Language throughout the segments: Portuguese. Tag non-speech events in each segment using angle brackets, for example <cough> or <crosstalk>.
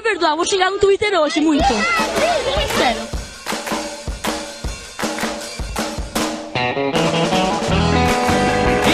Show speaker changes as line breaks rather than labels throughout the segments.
vou perdoar, vou chegar no Twitter hoje, muito. Sério.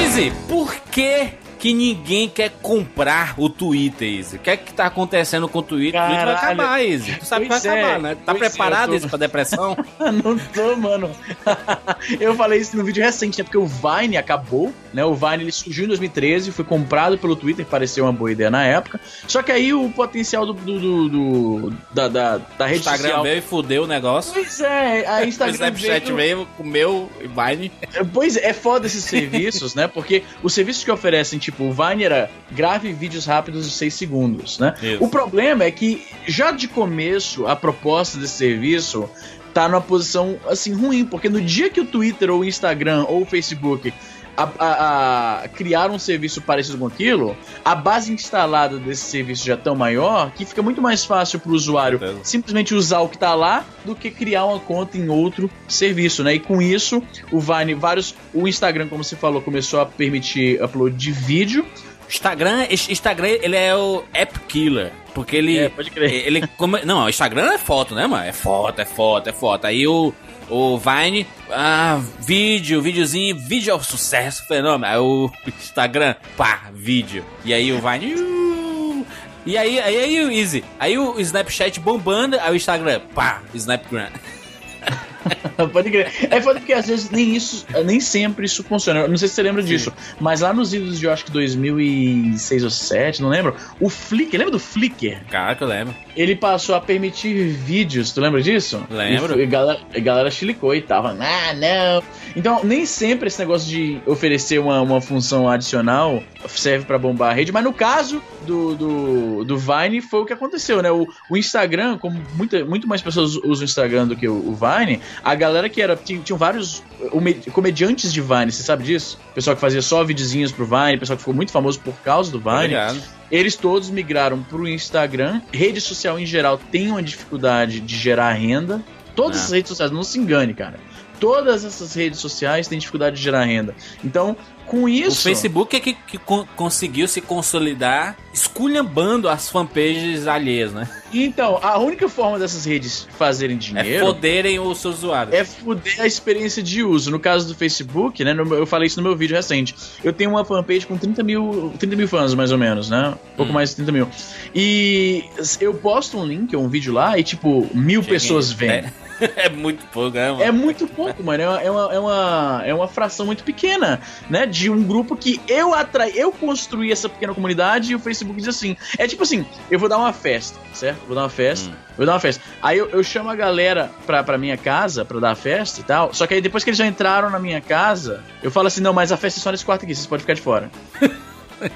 Easy, por que que ninguém quer comprar o Twitter, Izzy. O que é que tá acontecendo com o Twitter?
Caralho.
O Twitter vai acabar, Izzy. Tu sabe que vai
Pois é.
acabar, né? Tá
Pois é,
preparado,
eu tô-
Izzy, pra depressão? <laughs>
não tô, mano. <laughs> eu falei isso no vídeo recente, né? Porque o Vine acabou, né? O Vine ele surgiu em 2013, foi comprado pelo Twitter, pareceu uma boa ideia na época. Só que aí o potencial do, do, do- do- da, da, da
O
rede
Instagram
social.
veio e fudeu o negócio.
Pois é, a
O <laughs>
Instagram
Snapchat
veio-
veio, comeu e Vine.
Pois é, é foda esses serviços, né? Porque os serviços que oferecem, tipo, o Vine era grave vídeos rápidos de 6 segundos, né?
Isso.
O problema é que já de começo a proposta desse serviço tá numa posição assim ruim, porque no dia que o Twitter ou o Instagram ou o Facebook a, a- a- criaram um serviço parecido com aquilo, a base instalada desse serviço já é tão maior que fica muito mais fácil para o usuário simplesmente usar o que tá lá do que criar uma conta em outro serviço, né? E com isso, o Vine, vários, o Instagram, como você falou, começou a permitir upload de vídeo.
Instagram, Instagram, ele é o app killer. Porque ele.
É, pode crer.
Ele come... Não, o Instagram é foto, né, mano? É foto, é foto, é foto. Aí o, o Vine, ah, vídeo, videozinho, vídeo é um sucesso, fenômeno. Aí o Instagram, pá, vídeo. E aí o Vine. uh, E aí, aí, aí o Easy. Aí o Snapchat bombando, aí o Instagram, pá, Snapgram. <laughs> <laughs>
Pode crer. É foda porque às vezes nem isso, nem sempre isso funciona. Eu não sei se você lembra disso, mas lá nos idos de eu acho que 2006 ou 2007, não lembro, o Flickr, lembra do Flickr?
Cara, que eu lembro.
Ele passou a permitir vídeos, tu lembra disso?
Lembro.
E a galera, a galera chilicou e tava, ah, não. Então, nem sempre esse negócio de oferecer uma, uma função adicional serve pra bombar a rede, mas no caso do, do, do Vine foi o que aconteceu, né? O, o Instagram, como muita, muito mais pessoas usam o Instagram do que o, o Vine, a galera que era. Tinha, tinham vários come- comediantes de Vine, você sabe disso? Pessoal que fazia só videozinhos pro Vine, pessoal que ficou muito famoso por causa do Vine.
Obrigado.
Eles todos migraram pro Instagram. Rede social em geral tem uma dificuldade de gerar renda. Todas
É.
as redes sociais, não se engane, cara. Todas essas redes sociais têm dificuldade de gerar renda. Então, com isso.
O Facebook é que, que con- conseguiu se consolidar esculhambando as fanpages alheias, né?
Então, a única forma dessas redes fazerem
É
dinheiro
foderem os seus usuários.
é fuder a experiência de uso. No caso do Facebook, né? eu falei isso no meu vídeo recente. Eu tenho uma fanpage com 30 mil, 30 mil fãs, mais ou menos, né? Um pouco
Hum.
mais de 30 mil. E eu posto um link, um vídeo lá, e tipo, mil
Cheguei.
pessoas veem.
É, <laughs> é muito pouco, né, mano?
É muito pouco, mano. É uma, é, uma, é, uma, é uma fração muito pequena, né? De um grupo que eu atrai, eu construí essa pequena comunidade e o Facebook diz assim. É tipo assim, eu vou dar uma festa, certo? Vou dar uma festa,
Hum.
vou dar uma festa. Aí eu, eu chamo a galera pra, pra minha casa pra dar a festa e tal. Só que aí depois que eles já entraram na minha casa, eu falo assim: não, mas a festa é só nesse quarto aqui, vocês podem ficar de fora. <laughs>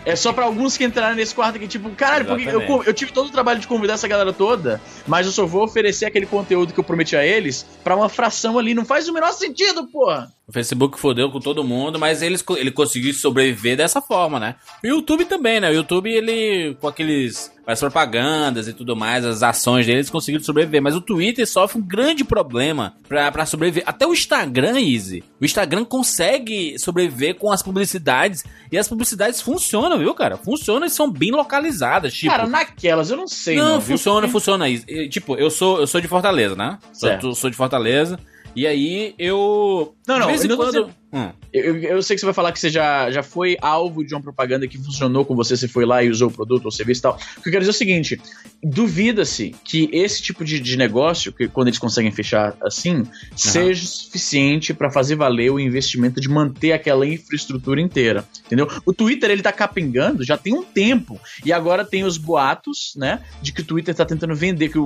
É só pra alguns que entraram nesse quarto aqui, tipo, caralho, porque eu, eu tive todo o trabalho de convidar essa galera toda, mas eu só vou oferecer aquele conteúdo que eu prometi a eles pra uma fração ali. Não faz o menor sentido, porra!
O Facebook fodeu com todo mundo, mas eles, ele conseguiu sobreviver dessa forma, né? O YouTube também, né? O YouTube, ele, com aqueles, as propagandas e tudo mais, as ações deles, conseguiram sobreviver. Mas o Twitter sofre um grande problema pra, pra sobreviver. Até o Instagram, Easy. O Instagram consegue sobreviver com as publicidades. E as publicidades funcionam, viu, cara? Funcionam e são bem localizadas. Tipo,
Cara, naquelas eu não sei, não.
não,
viu?
funciona,
Porque-
funciona. E, e, Tipo, eu sou, eu sou de Fortaleza, né?
Certo.
Eu sou de Fortaleza. E aí eu.
Não, não,
De vez em quando. Hum.
Eu, eu sei que você vai falar que você já, já foi alvo de uma propaganda que funcionou com você, você foi lá e usou o produto ou serviço e tal. O que eu quero dizer é o seguinte: duvida-se que esse tipo de, de negócio, que quando eles conseguem fechar assim, seja suficiente para fazer valer o investimento de manter aquela infraestrutura inteira. Entendeu? O Twitter ele tá capengando já tem um tempo. E agora tem os boatos, né? De que o Twitter tá tentando vender, que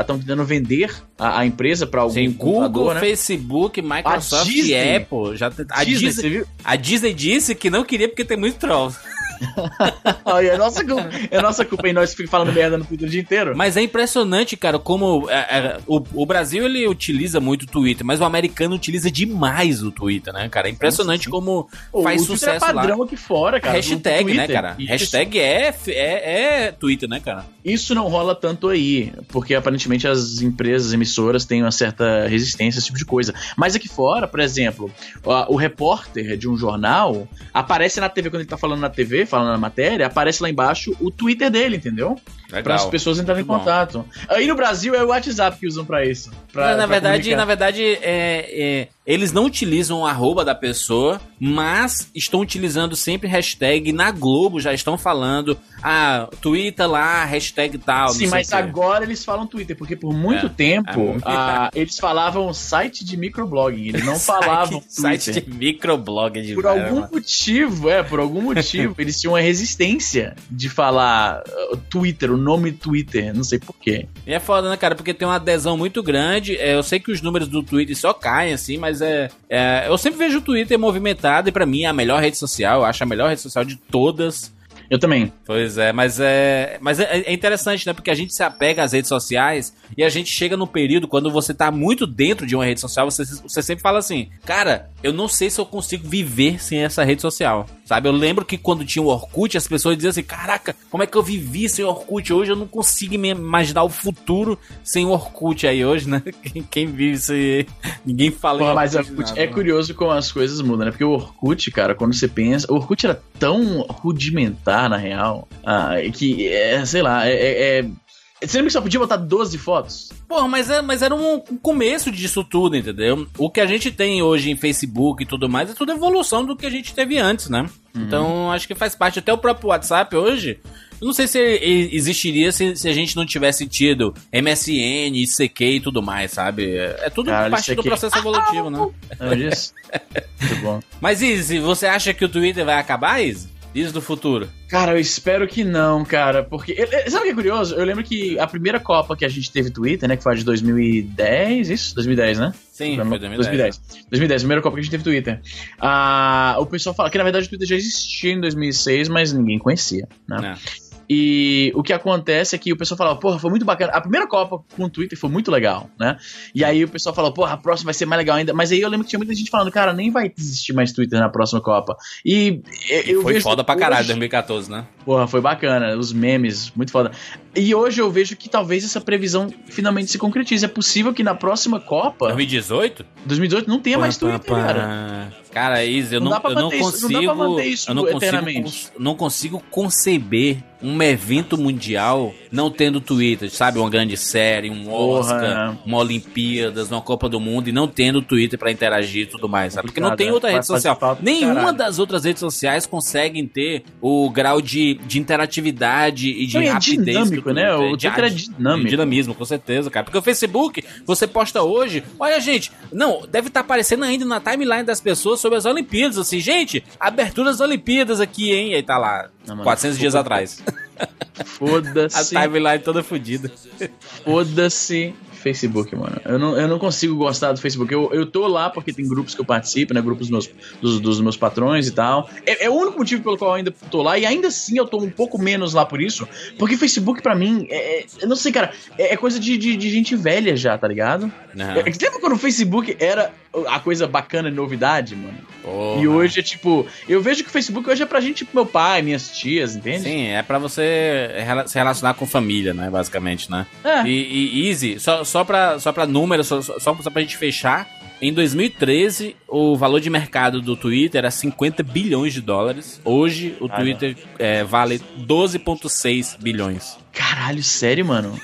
estão tentando vender a, a empresa para algum
Sim, Google,
né?
Facebook, Microsoft e Apple. Já, a,
Disney,
Disney, a Disney disse que não queria porque tem muito troll.
É nossa culpa. É nossa culpa e nós ficamos falando merda no Twitter o dia inteiro.
Mas é impressionante, cara, como é, é, o, o Brasil ele utiliza muito o Twitter, mas o americano utiliza demais o Twitter, né, cara? É impressionante
Sim.
como
Pô,
faz
o Twitter é
sucesso lá.
padrão aqui fora, cara.
Hashtag, né, cara?
Isso,
Hashtag é, é, é Twitter, né, cara?
Isso não rola tanto aí, porque aparentemente as empresas emissoras têm uma certa resistência a esse tipo de coisa. Mas aqui fora, por exemplo, o repórter de um jornal aparece na TV quando ele tá falando na TV, falando na matéria, aparece lá embaixo o Twitter dele, entendeu? Para as pessoas entrarem em contato. Aí no Brasil é o WhatsApp que usam para isso. Pra,
na, na verdade, comunicar. na verdade, é, é, eles não utilizam o arroba da pessoa, mas estão utilizando sempre hashtag. Na Globo já estão falando, ah, Twitter lá, hashtag tal.
Sim, mas agora eles falam Twitter, porque por muito é, tempo ah, eles falavam site de microblogging, eles não <laughs> falavam
site, Twitter. Site de microblog de
Por algum motivo, é, por algum motivo, <laughs> eles tinham uma resistência de falar uh, Twitter, o nome Twitter, não sei porquê.
E é foda, né, cara? Porque tem uma adesão muito grande. É, eu sei que os números do Twitter só caem, assim, mas é, é eu sempre vejo o Twitter movimentado e para mim é a melhor rede social. Eu acho a melhor rede social de todas.
Eu também.
Pois é, mas é. Mas é, é, interessante, né? Porque a gente se apega às redes sociais e a gente chega no período quando você tá muito dentro de uma rede social, você, você sempre fala assim, cara, eu não sei se eu consigo viver sem essa rede social. Sabe? Eu lembro que quando tinha o Orkut, as pessoas diziam assim: caraca, como é que eu vivi sem Orkut? Hoje eu não consigo me imaginar o futuro sem o Orkut aí hoje, né? <laughs> Quem, vive sem. Ninguém fala
Pô, Mas Orkut, nada, é né? curioso como as coisas mudam, né? Porque o Orkut, cara, quando você pensa. O Orkut era tão rudimentar na real. Ah, que, é, sei lá, é, é, é você lembra que só podia botar 12 fotos?
Porra, mas, é, mas era um começo disso tudo, entendeu? O que a gente tem hoje em Facebook e tudo mais é tudo evolução do que a gente teve antes, né? Uhum. Então acho que faz parte. Até o próprio WhatsApp hoje. Eu não sei se existiria se, se a gente não tivesse tido MSN, ICQ e tudo mais, sabe? É, é tudo Cara, parte do processo evolutivo, né?
É isso. <laughs>
Muito bom. Mas Izzy, você acha que o Twitter vai acabar, Izzy? Isso do futuro.
Cara, eu espero que não, cara. Porque. Sabe o que é curioso? Eu lembro que a primeira Copa que a gente teve Twitter, né? Que foi a de 2010, isso? 2010, né?
Sim, foi 2010. 2010.
2010, primeira Copa que a gente teve Twitter. Ah, o pessoal fala que na verdade o Twitter já existia em 2006, mas ninguém conhecia, né? É. E o que acontece é que o pessoal fala, porra, foi muito bacana. A primeira Copa com o Twitter foi muito legal, né? E aí o pessoal falou, porra, a próxima vai ser mais legal ainda. Mas aí eu lembro que tinha muita gente falando, cara, nem vai existir mais Twitter na próxima Copa. E,
eu foi foda pra caralho hoje, 2014, né?
Porra, foi bacana. Os memes, muito foda. E hoje eu vejo que talvez essa previsão finalmente se concretize. É possível que na próxima Copa.
2018?
2018 não tenha mais Twitter, cara.
Cara, Isa, eu não, não, eu não consigo. Não eu não consigo, não consigo conceber um evento mundial não tendo Twitter, sabe? Uma grande série, um Oscar, Porra. uma Olimpíadas, uma Copa do Mundo e não tendo Twitter para interagir e tudo mais, sabe? Porque não tem outra rede social. Nenhuma das outras redes sociais conseguem ter o grau de, de interatividade e de
é
rapidez.
É dinâmico, né? O Twitter é dinâmico.
Dinamismo, com certeza, cara. Porque o Facebook, você posta hoje, olha, gente, não, deve estar tá aparecendo ainda na timeline das pessoas sobre as Olimpíadas, assim, gente, abertura das Olimpíadas aqui, hein? E aí tá lá, não, 400 dias atrás. <laughs>
Foda-se.
A timeline toda fodida.
Foda-se Facebook, mano. Eu não, eu não consigo gostar do Facebook. Eu, eu tô lá porque tem grupos que eu participo, né? Grupos dos meus, dos, dos meus patrões e tal. É, é, o único motivo pelo qual eu ainda tô lá. E ainda assim eu tô um pouco menos lá por isso. Porque Facebook, pra mim, é, é eu não sei, cara, é, é coisa de, de, de, gente velha já, tá ligado? Uhum. É, lembra quando o Facebook era a coisa bacana e novidade, mano. Porra. E hoje é tipo, eu vejo que o Facebook hoje é pra gente, tipo, meu pai, minhas tias, entende?
Sim, é pra você se relacionar com família, né, basicamente, né? É. E, e Easy, só, só, pra, só pra números, só, só, só pra gente fechar, em 2013, o valor de mercado do Twitter era 50 bilhões de dólares. Hoje, o ah, Twitter é, vale 12,6 bilhões.
Caralho, sério, mano?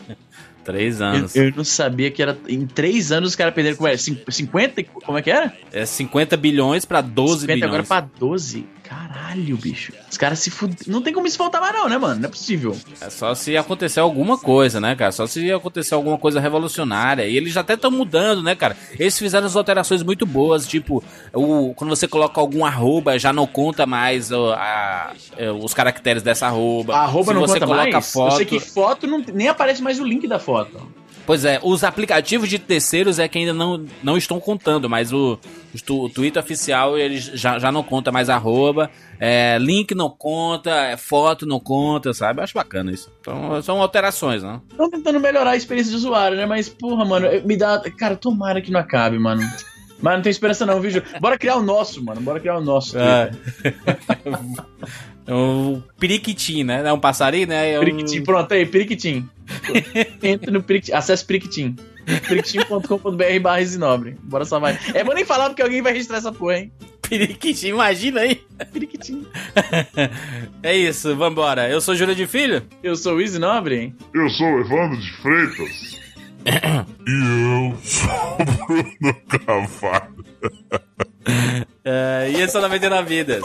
<laughs>
Três anos.
Eu, eu, não sabia que era. Em três anos os caras perderam. Como é? 50? Como é que era?
É 50 bilhões pra 12 50 bilhões.
agora pra 12? Caralho, bicho. Os caras se fudem. Não tem como isso faltar mais, não, né, mano? Não é possível.
É só se acontecer alguma coisa, né, cara? Só se acontecer alguma coisa revolucionária. E eles até estão mudando, né, cara? Eles fizeram as alterações muito boas. Tipo, o, quando você coloca algum arroba, já não conta mais o, a, é, os caracteres dessa arroba.
A arroba
se
não
você
conta
coloca
mais?
foto. Eu sei
que foto não, nem aparece mais o link da foto.
Pois é, os aplicativos de terceiros é que ainda não, não estão contando, mas o, o Twitter oficial ele já, já não conta mais arroba, é, link não conta, é, foto não conta, sabe? Eu acho bacana isso. Então são alterações, né?
Estão tentando melhorar a experiência de usuário, né? Mas, porra, mano, me dá. Cara, tomara que não acabe, mano. Mas não tem esperança não, viu? Bora criar o nosso, mano. Bora criar o nosso. É. <laughs>
o periquitim, né? É um passarinho, né?
É um... Periquitim, pronto aí, periquitim. <laughs> Entra no periquitim, acesse periquitim. periquitim.com.br barra Bora só vai. É bom nem falar porque alguém vai registrar essa porra, hein?
Periquitinho, imagina aí.
Periquitinho. <laughs>
é isso, vambora. Eu sou Júlio de Filho.
Eu sou o Easy Nobre.
Eu sou o Evandro de Freitas. <coughs> e eu sou o Bruno Cavalho.
Uh, <laughs> e esse é o 99 Vidas.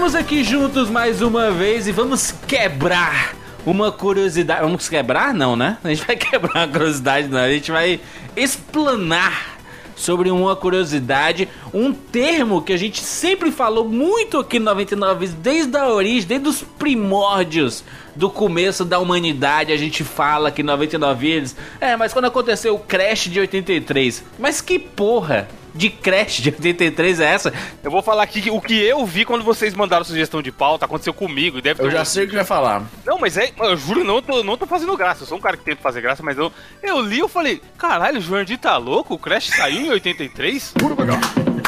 Estamos aqui juntos mais uma vez e vamos quebrar uma curiosidade. Vamos quebrar? Não, né? A gente vai <laughs> quebrar uma curiosidade, não. A gente vai explanar sobre uma curiosidade, um termo que a gente sempre falou muito aqui no 99 desde a origem, desde os primórdios do começo da humanidade, a gente fala que 99 vezes. É, mas quando aconteceu o crash de 83, mas que porra de Crash de 83 é essa?
Eu vou falar aqui o que eu vi quando vocês mandaram sugestão de pauta, aconteceu comigo. Deve ter
Eu já
um-
sei o que vai falar.
Não, mas é, eu juro, não tô, não tô fazendo graça. Eu sou um cara que tenta fazer graça, mas eu, eu li e falei, caralho, o Jurandir tá louco? O Crash saiu em 83?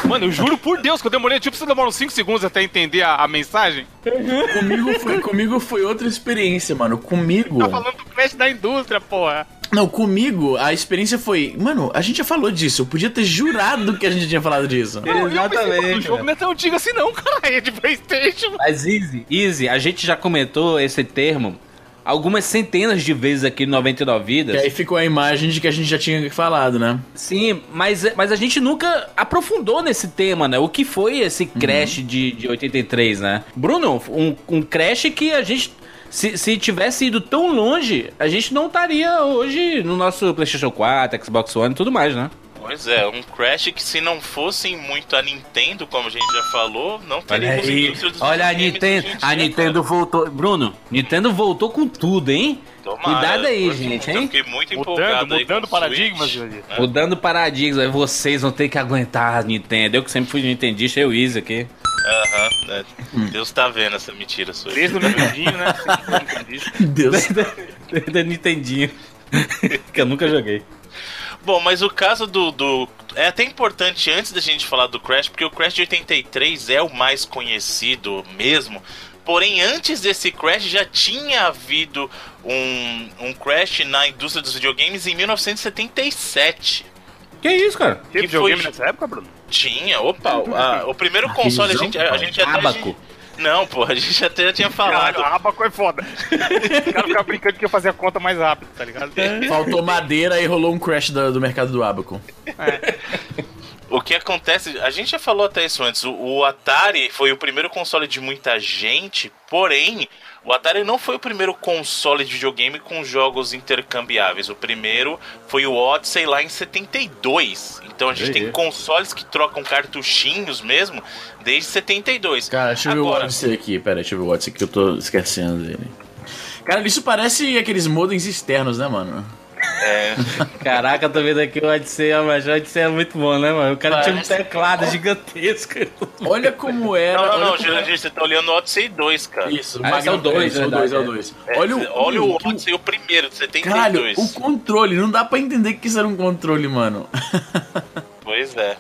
Mano, eu juro por Deus que eu demorei, tipo, você demora uns 5 segundos até entender a, a mensagem.
Comigo foi, comigo foi outra experiência, mano. Comigo.
Tá falando do Crash da indústria, porra.
Não, comigo a experiência foi. Mano, a gente já falou disso. Eu podia ter jurado que a gente tinha falado disso.
Não,
Exatamente,
"Pô, O jogo
velho.
não é tão antigo assim não, <laughs> caralho, é de Playstation.
Mas Easy, Easy, a gente já comentou esse termo algumas centenas de vezes aqui no 99
E
Vidas.
aí ficou a imagem de que a gente já tinha falado, né?
Sim, mas, mas a gente nunca aprofundou nesse tema, né? O que foi esse crash de, de 83, né? Bruno, um, um crash que a gente. Se, se tivesse ido tão longe, a gente não estaria hoje no nosso PlayStation 4, Xbox One e tudo mais, né?
Pois é, um Crash que se não fossem muito a Nintendo, como a gente já falou, não indústria dos
olha a Nintendo, a
dia,
Nintendo voltou, Bruno, Nintendo voltou com tudo, hein?
Tomara,
Cuidado aí,
eu-
gente,
Eu
hein?
fiquei muito
Mudando,
empolgado
mudando
com o
paradigmas,
Switch, né?
Mudando paradigmas, aí vocês vão ter que aguentar a Nintendo. Eu que sempre fui nintendista, eu Easy aqui.
Aham, né? Deus tá vendo essa mentira sua.
Desde o <laughs> Nintendinho, né?
Deus.
da Nintendinho. que eu nunca joguei.
Bom, mas o caso do, do. É até importante antes da gente falar do Crash, porque o Crash de 83 é o mais conhecido mesmo. Porém, antes desse Crash já tinha havido um, um Crash na indústria dos videogames em 1977.
Que isso, cara?
Teve
Que
videogame
foi-
nessa época, Bruno?
Tinha, opa, a- o primeiro console a gente, a, gente até.
Abaco.
Não, pô, a gente até já tinha falado.
Caralho, a Abaco é foda. <laughs> O cara ficava brincando que ia fazer a conta mais rápido, tá ligado?
Faltou madeira e rolou um crash do, do mercado do Abaco.
O que acontece, a gente já falou até isso antes, o, o Atari foi o primeiro console de muita gente, porém, o Atari não foi o primeiro console de videogame com jogos intercambiáveis. O primeiro foi o Odyssey lá em 72. Então a gente
Entendi.
tem consoles que trocam cartuchinhos mesmo desde 72.
Cara, deixa eu ver o
Agora,
Odyssey aqui. Pera, deixa eu ver o Odyssey que eu tô esquecendo dele. Cara, isso parece aqueles modems externos, né, mano?
É,
Caraca, eu tô vendo aqui o Odyssey, mas o Odyssey é muito bom, né, mano? O cara tinha um
Parece-
teclado gigantesco. <laughs>
Olha como era.
Não, não, não, Jurandir, você tá olhando o Odyssey 2, cara.
Isso,
Ah, esse é o dois,
é o
verdade,
2, é o
é.
2.
É,
Olha o,
olha o Odyssey, o primeiro, de 72.
Caralho, o controle, não dá pra entender que isso era um controle, mano. <laughs>
Pois é.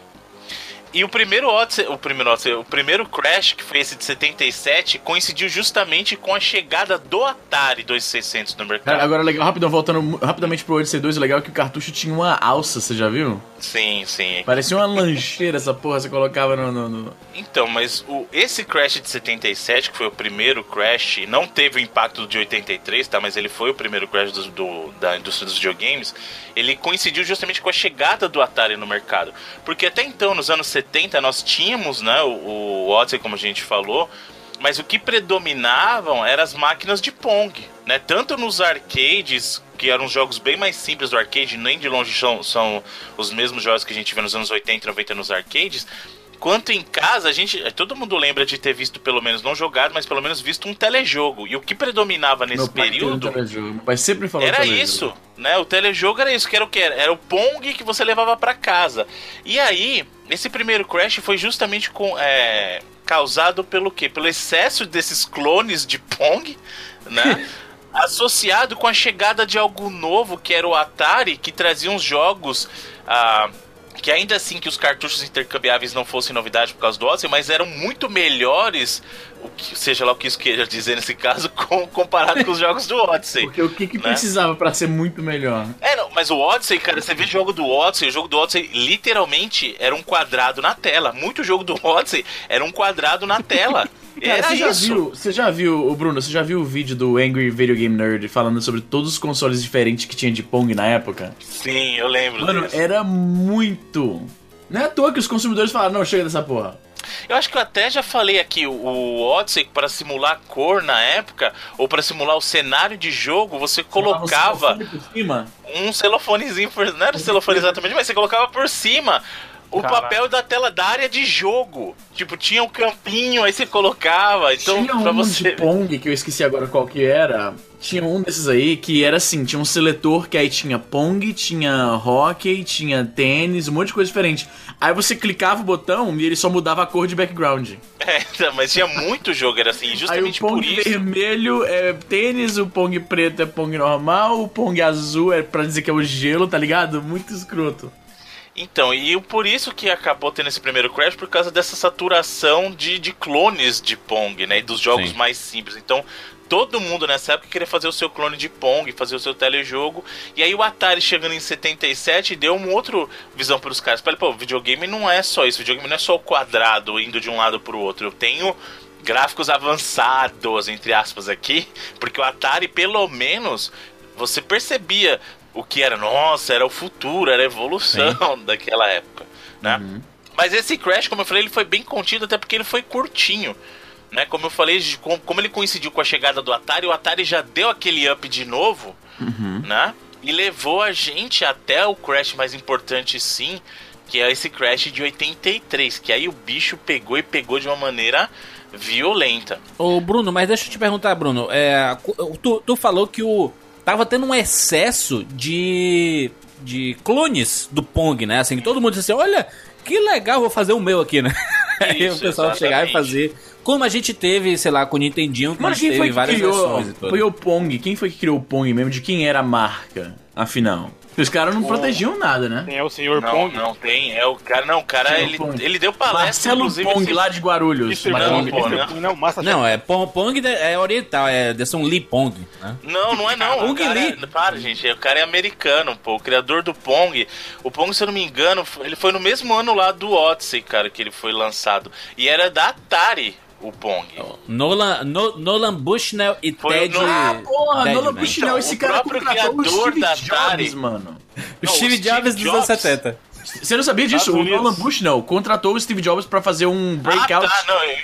E o primeiro Odyssey, o primeiro Odyssey, o primeiro Crash, que foi esse de 77, coincidiu justamente com a chegada do Atari 2600 no mercado.
Cara, agora legal, rapidão, voltando rapidamente pro Odyssey 2, o legal é que o cartucho tinha uma alça, você já viu?
Sim, sim.
Parecia uma lancheira essa porra, você colocava no. no- no-
Então, mas o, esse Crash de 77, que foi o primeiro Crash, não teve o impacto de 83, tá? Mas ele foi o primeiro Crash do, do- da indústria dos videogames. Ele coincidiu justamente com a chegada do Atari no mercado. Porque até então, nos anos 70, nós tínhamos, né, o, o Odyssey, como a gente falou, Mas o que predominavam eram as máquinas de Pong, né? Tanto nos arcades, que eram jogos bem mais simples do arcade, nem de longe são, são os mesmos jogos que a gente vê nos anos 80 e 90 nos arcades, quanto em casa, a gente. Todo mundo lembra de ter visto, pelo menos, não jogado, mas pelo menos visto um telejogo. E o que predominava nesse
um
período
telejogo. Meu pai sempre falou
era isso, né? O telejogo era isso, que era o que? Era o Pong que você levava pra casa. E aí, esse primeiro Crash foi justamente com, é, causado pelo quê? Pelo excesso desses clones de Pong, né? <laughs> Associado com a chegada de algo novo, que era o Atari, que trazia uns jogos. ah, que ainda assim que os cartuchos intercambiáveis não fossem novidade por causa do Odyssey, mas eram muito melhores, o que, seja lá o que isso queira dizer nesse caso, <laughs> com- comparado com os jogos do Odyssey.
Porque o que, que
Né?
precisava pra ser muito melhor?
É, não, mas o Odyssey, cara, você vê o jogo do Odyssey, o jogo do Odyssey literalmente era um quadrado na tela. Muito jogo do Odyssey era um quadrado na tela. <laughs>
Cara,
era
você já
isso.
viu, você já viu, o Bruno, você já viu o vídeo do Angry Video Game Nerd falando sobre todos os consoles diferentes que tinha de Pong na época?
Sim, eu lembro
Mano,
disso.
era muito. Não é à toa que os consumidores falaram, não, chega dessa porra.
Eu acho que eu até já falei aqui, o- Odyssey, para simular cor na época, ou para simular o cenário de jogo, você colocava
por cima.
um celofanezinho, por, não era celofane exatamente, mas você colocava por cima o
Caraca.
papel da tela da área de jogo. Tipo, tinha um campinho, aí você colocava. Então,
tinha um
pra você.
de Pong, que eu esqueci agora qual que era. Tinha um desses aí que era assim, tinha um seletor que aí tinha Pong, tinha hockey, tinha tênis, um monte de coisa diferente. Aí você clicava o botão e ele só mudava a cor de background. <laughs>
É, mas tinha muito jogo, era assim,
o
justamente
Pong
por isso.
vermelho é tênis, o Pong preto é Pong normal, o Pong azul é pra dizer que é o gelo, tá ligado? Muito escroto.
Então, e por isso que acabou tendo esse primeiro Crash, por causa dessa saturação de, de clones de Pong, né? E dos jogos
Sim.
mais simples. Então, todo mundo nessa época queria fazer o seu clone de Pong, fazer o seu telejogo. E aí o Atari chegando em 77 deu uma outra visão para os caras. Falei, pô, videogame não é só isso, videogame não é só o quadrado indo de um lado pro outro. Eu tenho gráficos avançados, entre aspas, aqui, <laughs> porque o Atari, pelo menos, você percebia o que era, nossa, era o futuro, era a evolução daquela época, né? Mas esse Crash, como eu falei, ele foi bem contido, até porque ele foi curtinho. Né? Como eu falei, como ele coincidiu com a chegada do Atari, o Atari já deu aquele up de novo, né? E levou a gente até o Crash mais importante, sim, que é esse Crash de 83, que aí o bicho pegou e pegou de uma maneira violenta.
Ô, Bruno, mas deixa eu te perguntar, Bruno. É, tu, tu falou que o. Tava tendo um excesso de. de clones do Pong, né? Assim, que todo mundo disse assim: olha, que legal, vou fazer o meu aqui, né? <laughs> Aí o pessoal chegar e
exatamente.
fazer. Como a gente teve, sei lá, com o Nintendinho, que gente
quem foi
teve
que
várias
criou,
versões e tudo.
foi o Pong? Quem foi que criou o Pong mesmo? De quem era a marca, afinal? Os caras não protegiam nada, né?
Tem é o senhor
Não,
Pong.
não tem, é o cara, não, o cara, ele,
Pong.
ele deu palestra,
Marcelo Pong,
esse-
lá de Guarulhos.
Não,
Pong,
né?
Pong, não, Massa
Não, é Pong, Pong de- é oriental, é um Lee Pong, né?
Não, não é não.
Pong
o cara
Lee.
é, para, gente. O cara é americano, pô. O criador do Pong. O Pong, se eu não me engano, ele foi no mesmo ano lá do Odyssey, cara, que ele foi lançado. E era da Atari, o Pong.
Nolan, no, Nolan Bushnell e
Foi
Ted.
o Nolan-
Ah, porra. Nolan Bushnell,
Então,
esse
o
cara contratou o
criador
Steve
da Atari.
Jobs, mano.
O
Não,
Steve
o Steve
Jobs dos anos
Jobs.
70.
Você não sabia disso?
Estados
O
Unidos.
Nolan Bushnell contratou o Steve Jobs pra fazer um breakout.
Ah, tá, não. Eu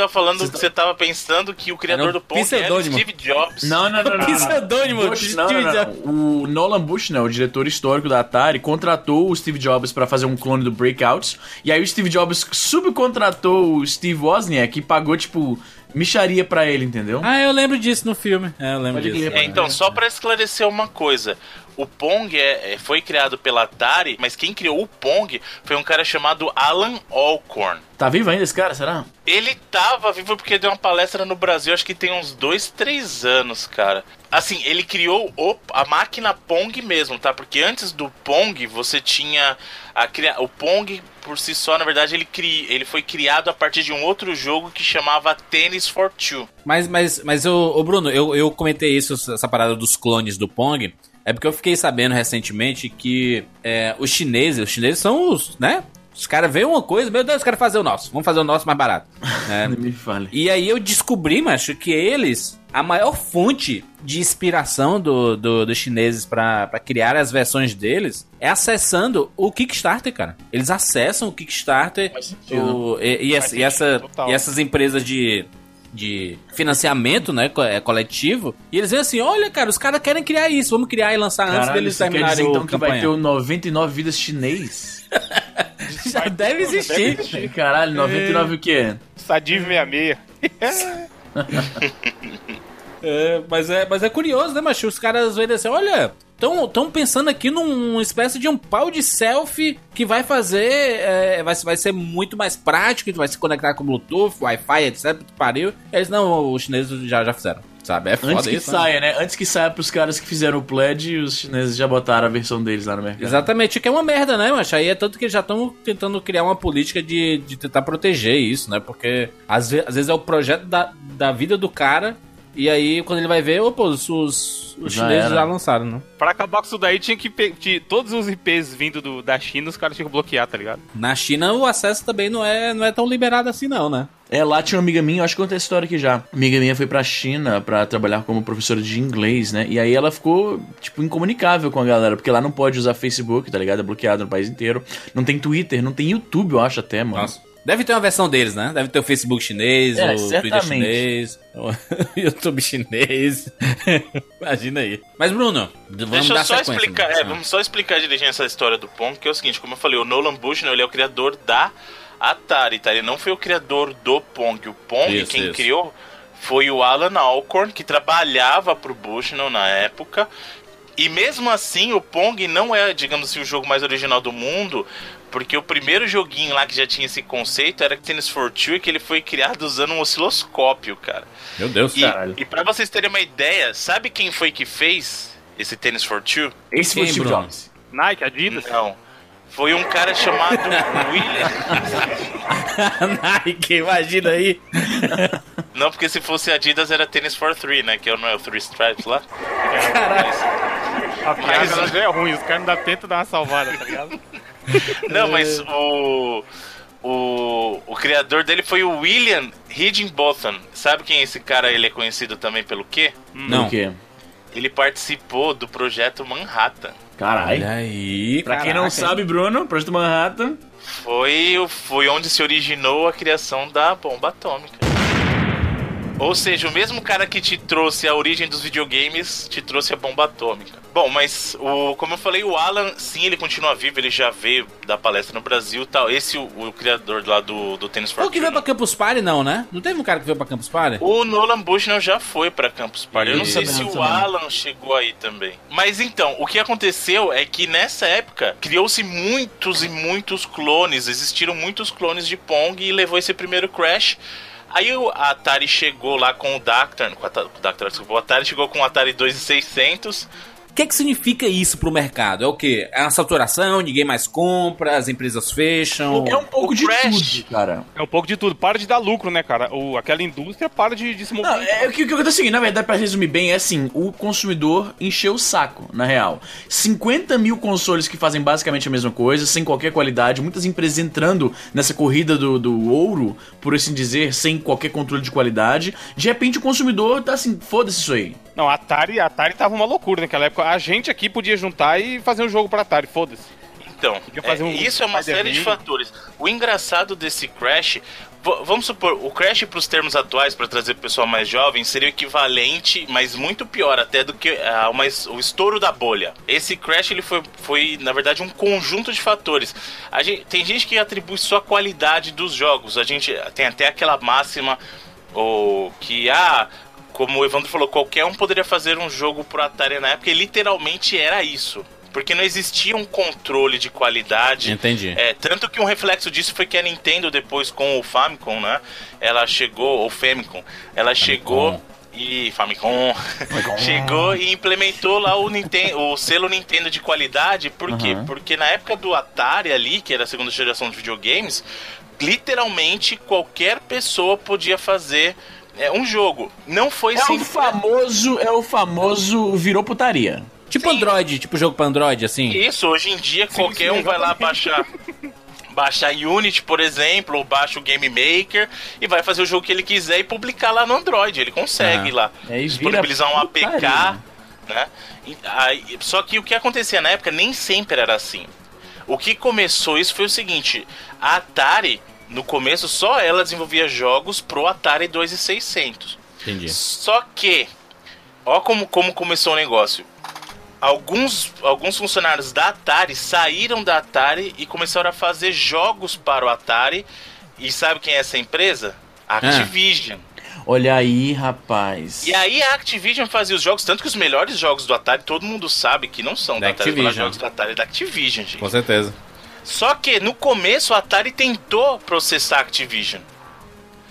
tava falando que você tava pensando que o criador
um
do Pong era o. Steve Jobs.
Não, não, não, não. Não.
pseudônimo,
Bush, não,
Steve
não, não.
Jobs.
O Nolan Bushnell, o diretor histórico da Atari, contratou o Steve Jobs pra fazer um clone do Breakouts. E aí o Steve Jobs subcontratou o Steve Wozniak e pagou, tipo, micharia pra ele, entendeu?
Ah, eu lembro disso no filme. É, eu lembro
Pode
disso.
É, então, só pra esclarecer uma coisa. O Pong é, é- foi criado pela Atari, mas quem criou o Pong foi um cara chamado Alan Alcorn.
Tá vivo ainda esse cara, será?
Ele tava vivo porque deu uma palestra no Brasil, acho que tem uns dois, três anos, cara. Assim, ele criou o- a máquina Pong mesmo, tá? Porque antes do Pong, você tinha a o Pong por si só, na verdade, ele, cri... ele foi criado a partir de um outro jogo que chamava Tennis for Two.
Mas, mas, mas ô, Bruno, eu, eu comentei isso, essa parada dos clones do Pong. É porque eu fiquei sabendo recentemente que é, os chineses, os chineses são os, né? Os caras veem uma coisa, meu Deus, eu quero fazer o nosso. Vamos fazer o nosso mais barato. É, <laughs>
me fale.
E aí eu descobri, macho, que eles, a maior fonte de inspiração do, do- dos chineses pra pra criar as versões deles é acessando o Kickstarter, cara. Eles acessam o Kickstarter o- e, e essa- e essa- e essas empresas de, de financiamento, né, co- é, coletivo, e eles veem assim, olha, cara, os caras querem criar isso, vamos criar e lançar antes
Caralho,
deles
você quer
terminarem
dizer,
o
então que vai
campanha.
ter o 99 vidas chinês? <laughs>
Já deve existir.
Caralho, 99 o quê?
Sadiv 66. <laughs> <laughs>
É, mas, é, mas é curioso, né, macho? Os caras veem assim, olha, estão tão pensando aqui numa espécie de um pau de selfie que vai fazer, é, vai, vai ser muito mais prático, vai se conectar com Bluetooth, Wi-Fi, etc. Pariu. Eles não, os chineses já, já fizeram, sabe? É foda
Antes que
isso. né?
saia, né? Antes que saia pros caras que fizeram o pledge, os chineses já botaram a versão deles lá no mercado.
Exatamente, que é uma merda, né, macho? Aí é tanto que eles já estão tentando criar uma política de, de tentar proteger isso, né? Porque às, ve- às vezes é o projeto da, da vida do cara, e aí quando ele vai ver, opa, os, os, os
Já
chineses
era.
já lançaram, né?
Pra acabar com isso daí, tinha que. tinha- todos os IPs vindo do- da China, os caras tinham que bloquear, tá ligado?
Na China o acesso também não é, não é tão liberado assim, não, né?
É, lá tinha uma amiga minha, eu acho que eu contei essa história aqui já. Amiga minha foi pra China pra trabalhar como professora de inglês, né? E aí ela ficou, tipo, incomunicável com a galera, porque lá não pode usar Facebook, tá ligado? É bloqueado no país inteiro. Não tem Twitter, não tem YouTube, eu acho até, mano.
Nossa. Deve ter uma versão deles, né? Deve ter o Facebook chinês,
É,
o Twitter
certamente.
chinês, o <laughs> YouTube chinês. <laughs> Imagina aí. Mas, Bruno, vamos
Deixa
dar
eu só
sequência.
explicar,
né?
é, vamos só explicar direitinho essa história do Pong, que é o seguinte, como eu falei, o Nolan Bushnell, ele é o criador da Atari, tá? Ele não foi o criador do Pong. O Pong,
Isso,
quem
isso.
criou foi o Alan Alcorn, que trabalhava pro Bushnell na época. E mesmo assim, o Pong não é, digamos assim, o jogo mais original do mundo, porque o primeiro joguinho lá que já tinha esse conceito era Tennis for Two, e que ele foi criado usando um osciloscópio, cara.
Meu Deus,
E,
Caralho.
e para vocês terem uma ideia, sabe quem foi que fez esse Tennis for Two?
Esse foi o Steve? Jobs.
Nike, Adidas.
Não. Foi um cara chamado <laughs> William. <laughs>
Nike, imagina aí.
Não, porque se fosse Adidas era Tennis for Three, né? Que é o não é o Three Stripes lá.
A piada
Mas-
já é ruim, os caras ainda tentam dar uma salvada, tá ligado? <laughs> <laughs>
Não, mas o. O, o criador dele foi o William Higginbotham. Sabe quem é esse cara? Ele é conhecido também pelo quê?
Não.
O quê?
Ele participou do projeto Manhattan.
Caralho.
Aí,
Pra quem não
caraca.
sabe, Bruno, Projeto Manhattan.
Foi, o- foi onde se originou a criação da bomba atômica. Ou seja, o mesmo cara que te trouxe a origem dos videogames te trouxe a bomba atômica. Bom, mas o, como eu falei, o Alan, sim, ele continua vivo, ele já veio da palestra no Brasil e tal. Esse, o, o criador lá do, do Tennis for
O que veio pra Campus Party, não, né? Não teve um cara que veio pra Campus Party?
O Nolan Bushnell já foi pra Campus Party. Eu não sei se o. Alan chegou aí também. Mas então, o que aconteceu é que nessa época criou-se muitos e muitos clones. Existiram muitos clones de Pong e levou esse primeiro Crash. Aí o Atari chegou lá com o Dactar, com o Dactar, desculpa, o Atari chegou com o Atari 2600.
O que, que significa isso pro mercado? É o quê? É uma saturação, ninguém mais compra, as empresas fecham.
É um pouco
o
de
Crash.
tudo, cara.
É um pouco de tudo. Para de dar lucro, né, cara? O, aquela indústria para de, de se mover.
Não, é, o que, o que acontece é o seguinte, na verdade, pra resumir bem, é assim, o consumidor encheu o saco, na real. 50 mil consoles que fazem basicamente a mesma coisa, sem qualquer qualidade, muitas empresas entrando nessa corrida do, do ouro, por assim dizer, sem qualquer controle de qualidade. De repente o consumidor tá assim, foda-se isso aí.
Não, a Atari, a Atari tava uma loucura naquela época. A gente aqui podia juntar e fazer um jogo pra Atari, foda-se.
Então,
Podia fazer
é,
um
isso é uma série de fatores. O engraçado desse Crash, vamos supor, o Crash para os termos atuais, para trazer pro pessoal mais jovem, seria o equivalente, mas muito pior até do que ah, uma o estouro da bolha. Esse Crash ele foi, foi, na verdade, um conjunto de fatores. A gente, tem gente que atribui só a qualidade dos jogos. A gente tem até aquela máxima ou que ah como o Evandro falou, qualquer um poderia fazer um jogo pro Atari na época, e literalmente era isso. Porque não existia um controle de qualidade.
Entendi.
É, tanto que um reflexo disso foi que a Nintendo, depois com o Famicom, né? Ela chegou, ou Famicom, ela chegou e. Famicom. <laughs> chegou e implementou lá o, Ninten o selo Nintendo de qualidade. Por quê?
Uhum.
Porque na época do Atari ali, que era a segunda geração de videogames, literalmente qualquer pessoa podia fazer é, um jogo. Não foi
É o famoso, é o famoso virou putaria.
Tipo Android, tipo jogo pra Android, assim.
Isso, hoje em dia qualquer
sim,
um vai lá baixar <laughs> baixar Unity, por exemplo, ou baixa o Game Maker e vai fazer o jogo que ele quiser e publicar lá no Android. Ele consegue
Ah.
lá
É,
disponibilizar um APK, né? E aí- só que o que acontecia na época nem sempre era assim. O que começou isso foi o seguinte: a Atari no começo, só ela desenvolvia jogos pro Atari 2600.
Entendi.
Só que, ó como, como começou o negócio. Alguns, alguns funcionários da Atari saíram da Atari e começaram a fazer jogos para o Atari. E sabe quem é essa empresa? Activision.
Olha aí, rapaz.
E aí a Activision fazia os jogos, tanto que os melhores jogos do Atari, todo mundo sabe que não são
Da
da, Atari, os
Activision.
jogos do Atari é da Activision, gente.
Com certeza.
Só que no começo a Atari tentou processar a Activision.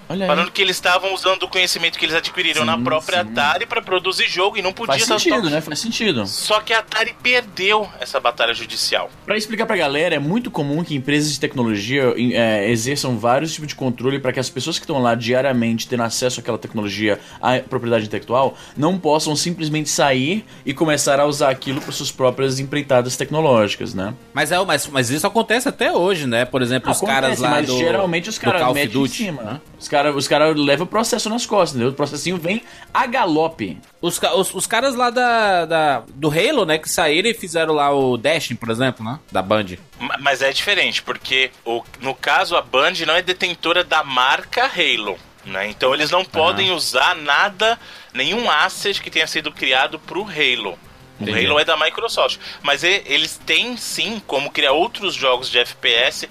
Olha aí.
Falando que eles estavam usando o conhecimento que eles adquiriram
Sim,
na própria
sim.
Atari para produzir jogo e não podia
Faz sentido, né? Faz sentido.
Só que a Atari perdeu essa batalha judicial.
Pra explicar pra galera, é muito comum que empresas de tecnologia é, exerçam vários tipos de controle para que as pessoas que estão lá diariamente tendo acesso àquela tecnologia, à propriedade intelectual, não possam simplesmente sair e começar a usar aquilo para suas próprias empreitadas tecnológicas, né?
Mas, é, mas, mas isso acontece até hoje, né? Por exemplo, os
Acontece,
caras lá
mas
do,
geralmente os caras metem em cima.
né?
Os caras os cara levam o processo nas costas, entendeu? O processinho vem a galope.
Os, os, os caras lá da, da- do Halo, né? Que saíram e fizeram lá o Destiny, por exemplo, né? Da Band.
Ma- Mas é diferente, porque o- no caso a Band não é detentora da marca Halo. Né? Então eles não podem usar nada, nenhum asset que tenha sido criado pro Halo. O
Entendi.
Halo é da Microsoft. Mas eles têm sim como criar outros jogos de FPS,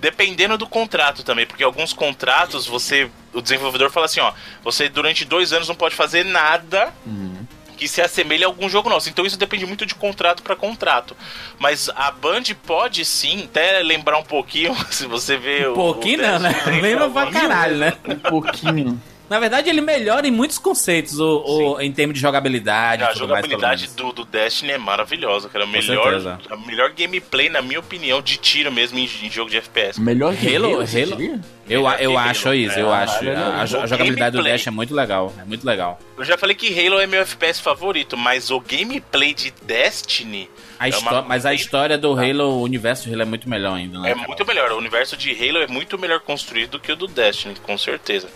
dependendo do contrato também. Porque alguns contratos você. O desenvolvedor fala assim, ó, você durante dois anos não pode fazer nada que se assemelhe a algum jogo nosso. Então isso depende muito de contrato para contrato. Mas a Band pode sim, até lembrar um pouquinho, <laughs> se você vê o.
Um pouquinho
o
não, né?
Destiny,
Lembra pra caralho, né?
Um pouquinho.
Na verdade, ele melhora em muitos conceitos o, o- em termos de jogabilidade.
A
mais, pelo
jogabilidade
menos.
do, do Destiny é maravilhosa, cara. O melhor, a melhor gameplay, na minha opinião, de tiro mesmo em, em jogo de FPS.
Melhor que
Halo, Halo. Eu, a- eu acho
Halo.
isso, eu
É,
acho.
melhor.
A, a a jogabilidade do. Dash é muito legal. É muito legal.
Eu já falei que Halo é meu FPS favorito, mas o gameplay de Destiny
A
é uma-
mas a história do Halo, o universo do Halo é muito melhor ainda, né?
É muito melhor. O universo de Halo é muito melhor construído do que o do Destiny, com certeza.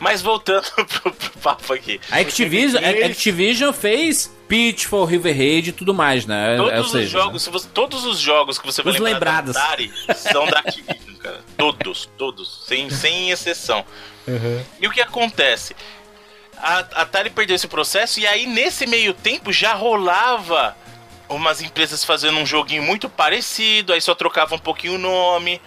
Mas voltando <laughs> pro, pro papo aqui.
A Activision, a Activision fez Pitfall, River Raid e tudo mais, né?
Todos
Ou
os
seja,
jogos, se você- todos os jogos que você vai
Os
lembrar
lembrados.
da Atari <laughs> são da Activision, cara. Todos, todos, sem, sem exceção. E o que acontece? A a Atari perdeu esse processo e aí nesse meio tempo já rolava umas empresas fazendo um joguinho muito parecido, aí só trocava um pouquinho o nome.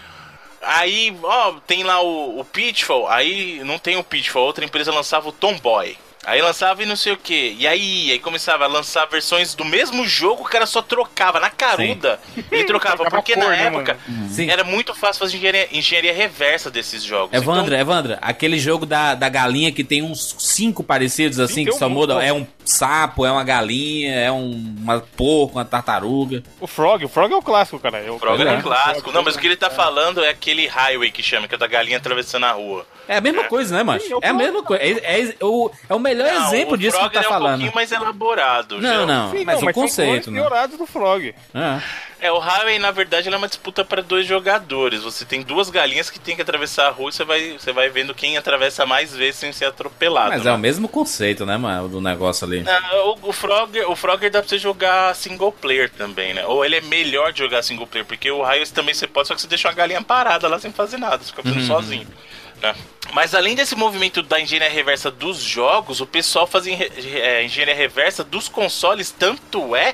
Aí, ó, tem lá o, o Pitfall, aí não tem o Pitfall, outra empresa lançava o Tomboy. Aí lançava e não sei o que. E aí, aí começava a lançar versões do mesmo jogo, o cara só trocava na caruda. Ele trocava, porque
cor,
na
né,
época
Sim.
era muito fácil fazer engenharia, engenharia reversa desses jogos.
Evandro,
Então,
Evandro, aquele jogo da, da galinha que tem uns cinco parecidos assim,
Sim,
que só
um
muda. É um sapo, é uma galinha, é um uma porco, uma tartaruga.
O Frog, o Frog é o clássico, cara. É o
Frog
É.
um clássico. Não, mas o que ele tá falando é aquele highway que chama, que é da galinha atravessando a rua.
É a mesma coisa, né, macho?
Sim, eu
É a mesma coisa. É, é- o, é o melhor
Não,
exemplo
o
disso que
Frog
tá
é um
falando.
pouquinho mais elaborado.
Não,
já.
não,
Sim,
mas
não,
o conceito,
são
né?
piorados do Frog.
É.
É, o highway, na verdade, ele é uma disputa para dois jogadores. Você tem duas galinhas que tem que atravessar a rua e você vai, você vai vendo quem atravessa mais vezes sem ser atropelado.
Mas
né?
é o mesmo conceito, né, mano, do negócio ali.
Não, o, o Frogger, o Frogger dá pra você jogar single player também, né? Ou ele é melhor de jogar single player, porque o Highways também você pode, só que você deixa uma galinha parada lá sem fazer nada, você fica fazendo sozinho. Né? Mas além desse movimento da engenharia reversa dos jogos, o pessoal fazia é, engenharia reversa dos consoles, tanto é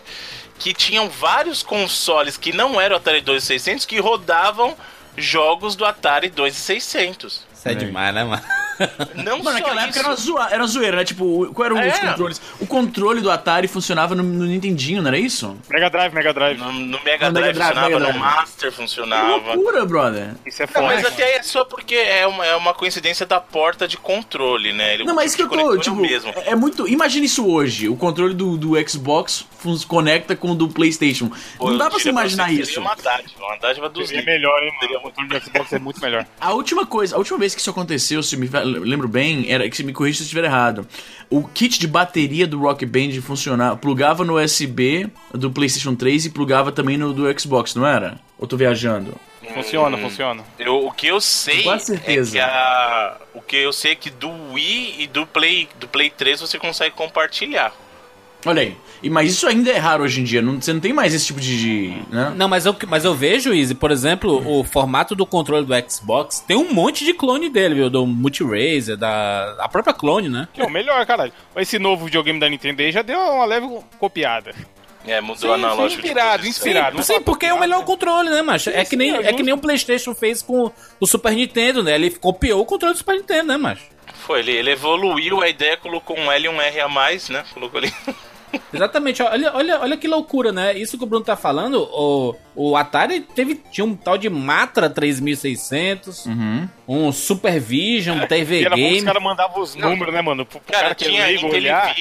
que tinham vários consoles que não eram Atari 2600 que rodavam jogos do Atari 2600.
Isso é demais, né, mano? <laughs>
Não
Mano,
só
naquela época era zoa, era zoeira, né? Tipo, o- qual eram os
É.
controles? O controle do Atari funcionava no, no Nintendinho, não era isso?
Mega Drive, Mega Drive.
No, no Mega
No Mega
Drive
Drive,
funcionava,
Mega
no
Drive.
Master
Que
funcionava.
loucura, brother.
Isso é foda.
mas até é só porque é uma, é uma coincidência da porta de controle, né? Ele-
Não, mas isso que eu tô, tipo,
é o mesmo.
é é muito. Imagina isso hoje. O controle do, do Xbox conecta com o do PlayStation.
Pô,
não dá pra se imaginar
que
isso.
Seria uma dádiva, uma dádiva dos
Seria melhor, hein, mano. O controle do Xbox é muito melhor.
A última coisa, a última vez que isso aconteceu, se eu me lembro bem, era que se me corrija se eu estiver errado. O kit de bateria do Rock Band funcionava, plugava no USB do PlayStation 3 e plugava também no do Xbox, não era? Ou tô viajando?
Funciona,
Hum.
funciona.
Eu- o que eu sei
Com
é
certeza.
que a, o que eu sei é que do Wii e do Play do Play 3 você consegue compartilhar.
Olha aí. E, mas isso ainda é raro hoje em dia. Não, você não tem mais esse tipo de. de, né?
Não, mas eu, mas eu vejo, Easy, por exemplo, o formato do controle do Xbox tem um monte de clone dele, viu? Do Multirazer, da a própria clone, né?
Que é o melhor, caralho. Esse novo videogame da Nintendo aí já deu uma leve copiada.
É, mudou o analógico.
inspirado, inspirado. Não
Sim,
fala
porque é o melhor controle, né, macho? É
Sim,
que, nem,
sim, é
é que nem o PlayStation fez com o Super Nintendo, né? Ele copiou o controle do Super Nintendo, né, macho?
Foi, ele, ele evoluiu a ideia, colocou um L e um R a mais, né? Colocou ali. <laughs>
Exatamente, olha, olha, olha que loucura, né? Isso que o Bruno tá falando, o, o Atari teve, tinha um tal de Matra 3600,
Uhum.
um Super Vision, TV
E era bom que os
Game.
caras mandavam os números, né, mano? Pro, pro
Cara,
cara que é
tinha
leigo olhar.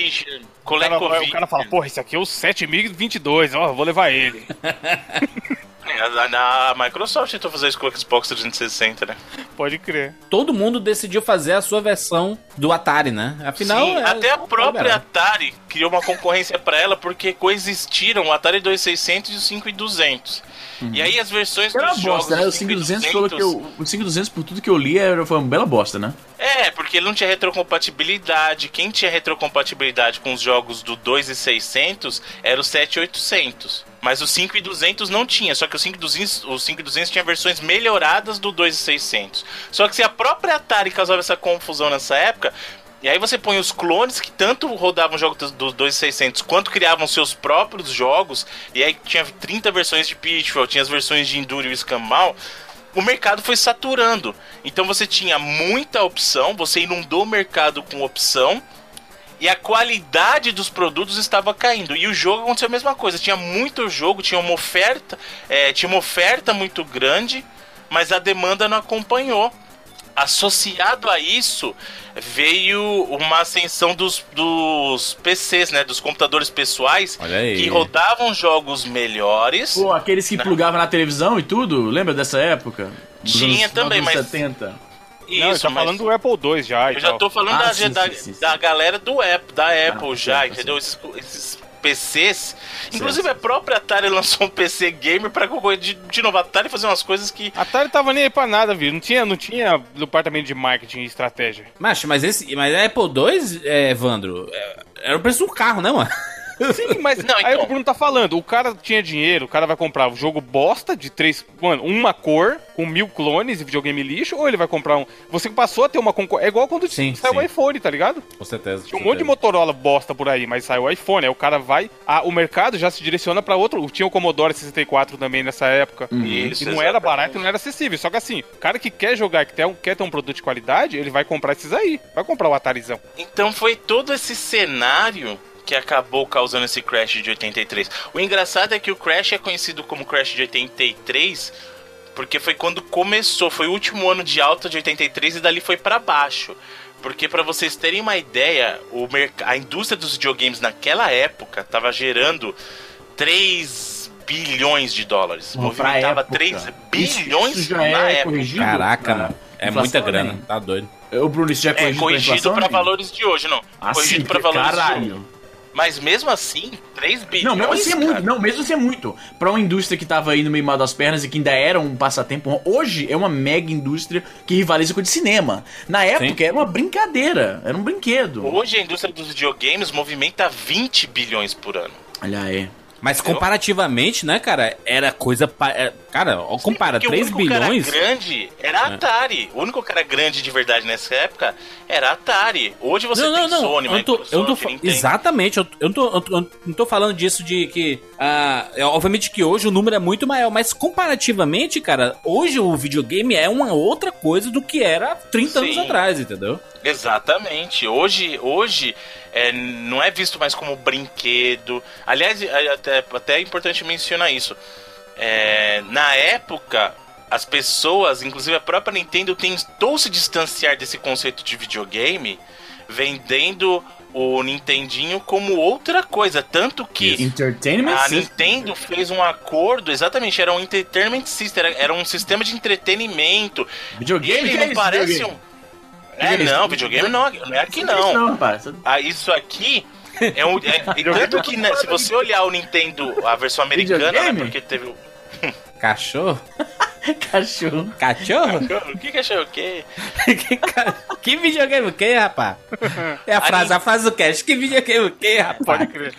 O cara, o cara fala, porra, esse aqui é o 7022, ó, vou levar ele. <laughs>
A, a Microsoft tentou fazer isso com o Xbox 360, né?
Pode crer.
Todo mundo decidiu fazer a sua versão do Atari, né? Afinal,
Sim,
é-
até a própria. Atari criou uma concorrência pra ela porque coexistiram o Atari 2600 e o 5200. E aí as versões
Era
dos jogos
bosta, né? O
do
5200, pelo que eu, o 5200, por tudo que eu li, era, foi uma bela bosta, né?
É, porque ele não tinha retrocompatibilidade. Quem tinha retrocompatibilidade com os jogos do 2600 era o 7800. Mas o 5200 não tinha, só que o 5200, o 5200 tinha versões melhoradas do 2600. Só que se a própria Atari causava essa confusão nessa época, e aí você põe os clones que tanto rodavam jogos dos- dos 2600 quanto criavam seus próprios jogos, e aí tinha 30 versões de Pitfall, tinha as versões de Enduro e Escambau, o mercado foi saturando. Então você tinha muita opção, você inundou o mercado com opção, e a qualidade dos produtos estava caindo. E o jogo aconteceu a mesma coisa. Tinha muito jogo, tinha uma oferta, é, tinha uma oferta muito grande, mas a demanda não acompanhou. Associado a isso veio uma ascensão dos, dos PCs, né, dos computadores pessoais, que rodavam jogos melhores.
Pô, aqueles que
Não.
plugavam na televisão e tudo, lembra dessa época? Dos
Tinha
anos-
também,
anos
mas-
70.
Isso,
não, eu tô
mas-
falando do Apple II já.
Eu já tô falando
Ah,
da,
sim,
da,
sim, sim,
da galera do Apple, da Apple
Ah,
já,
certo,
entendeu? Esses, esses PCs. Inclusive a própria Atari <laughs> lançou um PC gamer pra concorrer de, de novo. A Atari fazer umas coisas que.
A Atari tava nem aí pra nada, viu? Não tinha, não tinha departamento de marketing e estratégia.
Macho, mas esse. Mas a Apple II, é, Evandro, é, era o preço de um carro, né, mano?
Sim, mas <laughs>
Não,
aí
então.
o Bruno tá falando, o cara tinha dinheiro, o cara vai comprar um jogo bosta de três, mano, uma cor, com mil clones e videogame lixo, ou ele vai comprar um... Você passou a ter uma concorrência, é igual quando
Sim,
saiu
sim.
o iPhone, tá ligado?
Com certeza.
Tinha um monte de Motorola bosta por aí, mas saiu o iPhone, aí o cara vai, ah, o mercado já se direciona pra outro, tinha o Commodore 64 também nessa época,
Isso,
e não era
exatamente.
barato e não era acessível, só que assim, o cara que quer jogar, que quer, quer ter um produto de qualidade, ele vai comprar esses aí, vai comprar o Atarizão.
Então foi todo esse cenário que acabou causando esse crash de 83. O engraçado é que o crash é conhecido como crash de 83 porque foi quando começou, foi o último ano de alta de 83 e dali foi pra baixo. Porque pra vocês terem uma ideia, a indústria dos videogames naquela época tava gerando 3 bilhões de dólares.
Pra
Movimentava
época.
3
Isso-
bilhões
isso já
na
é
época.
corrigido?
Caraca, mano. É
inflação,
muita grana,
né?
tá doido.
O Bruno, isso já é
É
corrigido,
corrigido
inflação,
pra
gente?
valores de hoje, não.
Ah,
corrigido pra valores de hoje. Mas mesmo assim, 3 bilhões.
Não, mesmo assim é
cara.
muito. Não, mesmo assim é muito. Pra uma indústria que tava aí no meio mal das pernas e que ainda era um passatempo, hoje é uma mega indústria que rivaliza com a de cinema. Na época
Sim.
era uma brincadeira, era um brinquedo.
Hoje a indústria dos videogames movimenta 20 bilhões por ano.
Olha aí.
Mas comparativamente, né, cara, era coisa. Pa... é, Cara, ó, compara,
o
3
único
bilhões. É.
cara grande era a Atari. O único cara grande de verdade nessa época era a Atari. Hoje você
não,
tem
não, não.
Sony,
eu não tô, eu tô, fa-
Nintendo.
exatamente, eu, eu, não tô, eu tô- eu não tô falando disso de que. é, obviamente que hoje o número é muito maior, mas comparativamente, cara, hoje o videogame é uma outra coisa do que era há 30 anos
Sim.
atrás, entendeu?
Exatamente. Hoje, hoje é, não é visto mais como brinquedo. Aliás, é até, até é importante mencionar isso. É, na época, as pessoas, inclusive a própria Nintendo, tentou se distanciar desse conceito de videogame, vendendo o Nintendinho como outra coisa. Tanto que.
Entertainment
A
System.
Nintendo fez um acordo, exatamente, era um entertainment system, era, um sistema de entretenimento.
Videogame?
Ele
é
não parece
videogame?
um. É,
Videogame?
não, videogame não, não é aqui não.
Não, rapaz.
Ah, isso aqui é um. É, <laughs> tanto que, né, se você olhar o Nintendo, a versão americana, né, porque teve o. <laughs> <laughs>
Cachorro?
Cachorro.
Cachorro?
O que que achou o quê?
que, ca- que videogame o quê, rapaz? É a frase, a frase do cast. Que videogame o quê, rapaz?
Pode crer.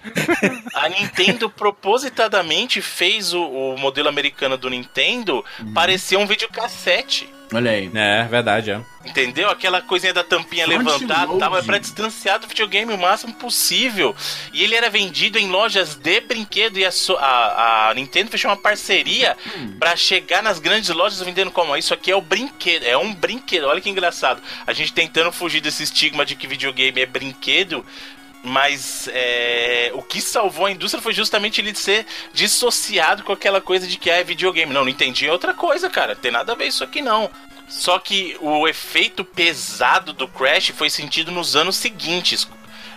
A Nintendo propositadamente fez o, o modelo americano do Nintendo parecer um videocassete.
Olha aí.
É, verdade, é.
Entendeu? Aquela coisinha da tampinha
Front
levantada
load.
tava pra distanciar do videogame o máximo possível. E ele era vendido em lojas de brinquedo e a, so- a- a Nintendo fechou uma parceria pra chegar nas grandes lojas vendendo como isso aqui é o brinquedo, é um brinquedo. Olha que engraçado. A gente tentando fugir desse estigma de que videogame é brinquedo. Mas é, o que salvou a indústria foi justamente ele ser dissociado com aquela coisa de que ah, é videogame. Não, não entendi é outra coisa, cara. Tem nada a ver isso aqui não. Só que o efeito pesado do Crash foi sentido nos anos seguintes.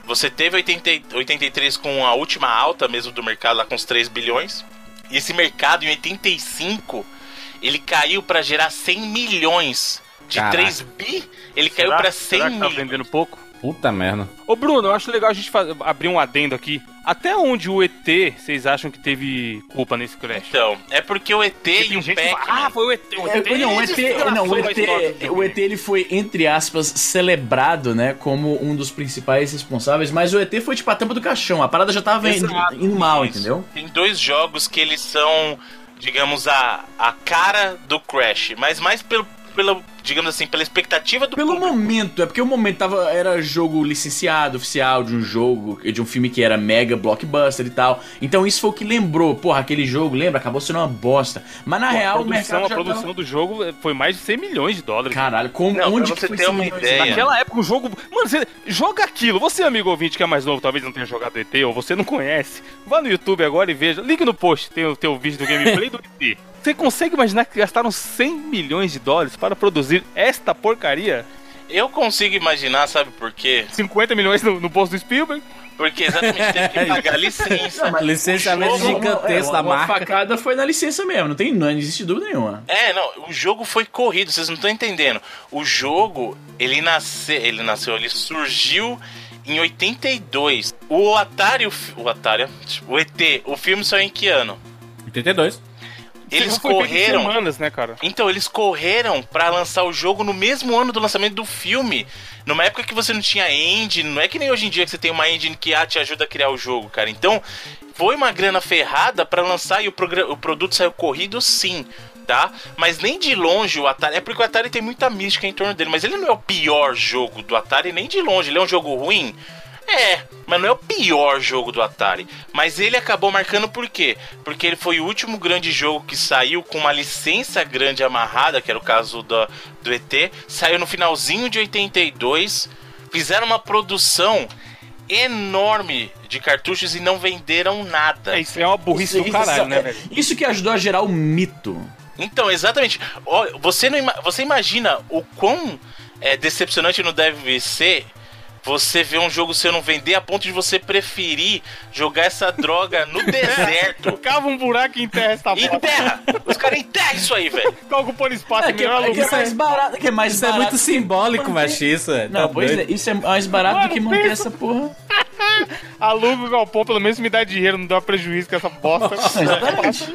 Você teve 80, 83 com a última alta mesmo do mercado, lá com os 3 bilhões. E esse mercado em 85 ele caiu pra gerar 100 milhões. De
Caraca.
3 bi, ele caiu pra 100
Será que tá
milhões.
vendendo pouco?
Puta merda.
Ô Bruno, eu acho legal a gente faz- abrir um adendo aqui. Até onde o ET vocês acham que teve culpa nesse crash?
Então, é porque o ET
Porque
e o Pac-Man...
ah, foi o ET. O
É,
ET,
não, o ET, não, o ET, o ET ele foi, entre aspas, celebrado, né, como um dos principais responsáveis, mas o ET foi tipo a tampa do caixão, a parada já tava indo, indo mal,
isso.
entendeu?
Tem dois jogos que eles são, digamos, a, a cara do Crash, mas mais pelo, pelo, digamos assim, pela expectativa do
Pelo
público.
momento, é porque o momento tava, era jogo licenciado, oficial, de um jogo, de um filme que era mega blockbuster e tal. Então isso foi o que lembrou, porra, aquele jogo, lembra? Acabou sendo uma bosta. Mas na
Pô,
real
a
o
produção,
mercado
a
já
produção
tava...
do jogo foi mais de 100 milhões de dólares.
Caralho, como,
Não,
onde
pra
que
você
foi
ter
esse
uma ideia.
Naquela época, o jogo. Mano, você joga aquilo. Você, amigo ouvinte, que é mais novo, talvez não tenha jogado ET, ou você não conhece. Vá no YouTube agora e veja. Link no post, tem o teu vídeo do gameplay do ET. Você consegue imaginar que gastaram 100 milhões de dólares para produzir esta porcaria?
Eu consigo imaginar, sabe por quê?
50 milhões no, no bolso do Spielberg?
Porque exatamente teve que <laughs> pagar licença.
Licenciamento
o jogo-
gigantesco
É,
da marca.
facada foi na licença mesmo, não, tem, não existe dúvida nenhuma.
É, não, o jogo foi corrido, vocês não estão entendendo. O jogo, ele nasceu, ele nasceu, ele surgiu em 82. O Atari, o, o Atari, o ET, o filme saiu em que ano?
82.
Eles correram
semanas, né, cara?
Então, eles correram pra lançar o jogo no mesmo ano do lançamento do filme. Numa época que você não tinha engine, não é que nem hoje em dia que você tem uma engine que ah, te ajuda a criar o jogo, cara. Então, foi uma grana ferrada pra lançar e o, o produto saiu corrido sim, tá? Mas nem de longe o Atari. É porque o Atari tem muita mística em torno dele, mas ele não é o pior jogo do Atari nem de longe. Ele é um jogo ruim? É, mas não é o pior jogo do Atari. Mas ele acabou marcando por quê? Porque ele foi o último grande jogo que saiu com uma licença grande amarrada, que era o caso do, do ET. Saiu no finalzinho de 82. Fizeram uma produção enorme de cartuchos e não venderam nada.
É, isso é uma burrice do caralho, né,
é-
velho?
Isso que ajudou a gerar o mito.
Então, exatamente. Você, não você imagina o quão é, decepcionante não deve ser você ver um jogo seu não vender a ponto de você preferir jogar essa droga no <laughs> deserto.
Cava um buraco e enterra essa bosta.
Enterra! Os caras enterram isso aí, velho. <laughs>
Tá ocupando espaço
É
em
que,
melhor
é, que é
lugar.
mais barato, que é mais
Isso é
barato
muito simbólico,
manter-
macho, é.
Não,
Tá
pois é,
doido.
isso é mais barato do
Mano,
que manter
pensa-
essa porra. <laughs>
Aluga o galpão, pelo menos me dá dinheiro, não dá prejuízo com essa bosta.
Exatamente.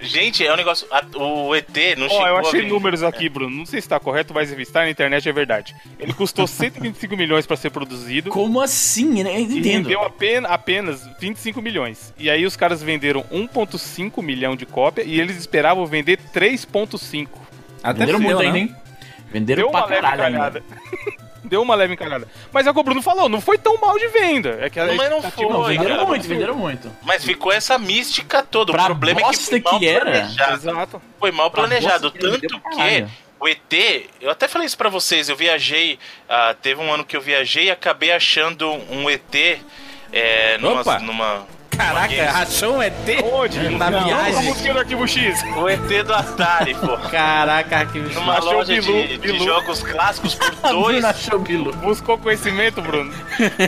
Gente, é um negócio. a- o ET não
Ó,
chegou
eu
a
achei números aqui, Bruno. Não sei se tá correto, mas está na internet, é verdade. Ele custou <laughs> 125 milhões pra ser produzido.
Como assim? né? Eu
E
entendo.
rendeu apenas, apenas 25 milhões. E aí os caras venderam 1.5 milhão de cópia e eles esperavam vender 3.5.
Até
Venderam muito
né?
ainda, hein? Venderam
Deu uma
pra caralho ainda. <laughs>
Deu uma leve encalhada. Mas é o que o Bruno falou, não foi tão mal de venda. É que a
Mas não foi,
Não, venderam
cara.
muito, venderam muito.
Mas ficou essa mística toda.
Pra
o problema é que foi mal
que era.
planejado.
Exato.
Foi mal planejado. Tanto que o ET, eu até falei isso pra vocês, eu viajei, ah, teve um ano que eu viajei e acabei achando um ET é, numa, numa
Caraca, rachou um ET
Onde?
na
Não, a
viagem.
música do Arquivo X.
O ET do Atari, pô.
Caraca, que bicho.
Numa
Achou
loja
Bilu,
de, de
Bilu.
jogos clássicos por <laughs> 2
achou Bilu.
Buscou conhecimento, Bruno.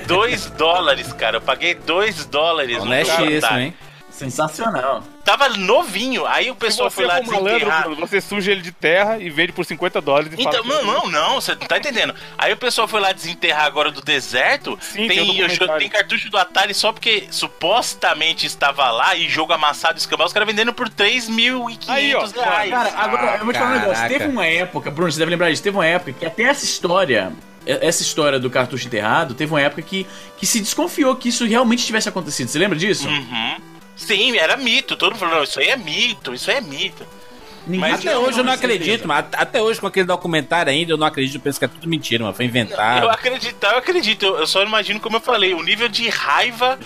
dois dólares, cara. Eu paguei 2 dólares no
Honestíssimo,
Atari.
hein?
Sensacional.
Tava novinho. Aí o pessoal foi lá
malandro,
desenterrar.
Você suja ele de terra e vende por 50 dólares e
Então,
fala que-
não, não, não, você não tá entendendo. Aí o pessoal foi lá desenterrar agora do deserto.
Sim, tem
tem, eu jo-
documentário.
tem cartucho do Atari só porque supostamente estava lá e jogo amassado escambau, os caras vendendo por 3.500
Aí, ó,
reais.
Cara, agora eu vou te falar um negócio. Teve uma época, Bruno, você deve lembrar disso, teve uma época que até essa história. Essa história do cartucho enterrado, teve uma época que, que se desconfiou que isso realmente tivesse acontecido. Você lembra disso?
Uhum. Sim, era mito. Todo mundo falou, não, isso aí é mito, isso aí é mito.
Ninguém
Até hoje eu não acredito, mas até hoje com aquele documentário ainda, eu não acredito, eu penso que é tudo mentira, mano. Foi inventado.
Eu acreditar, eu acredito. Eu, só imagino, como eu falei, o nível de raiva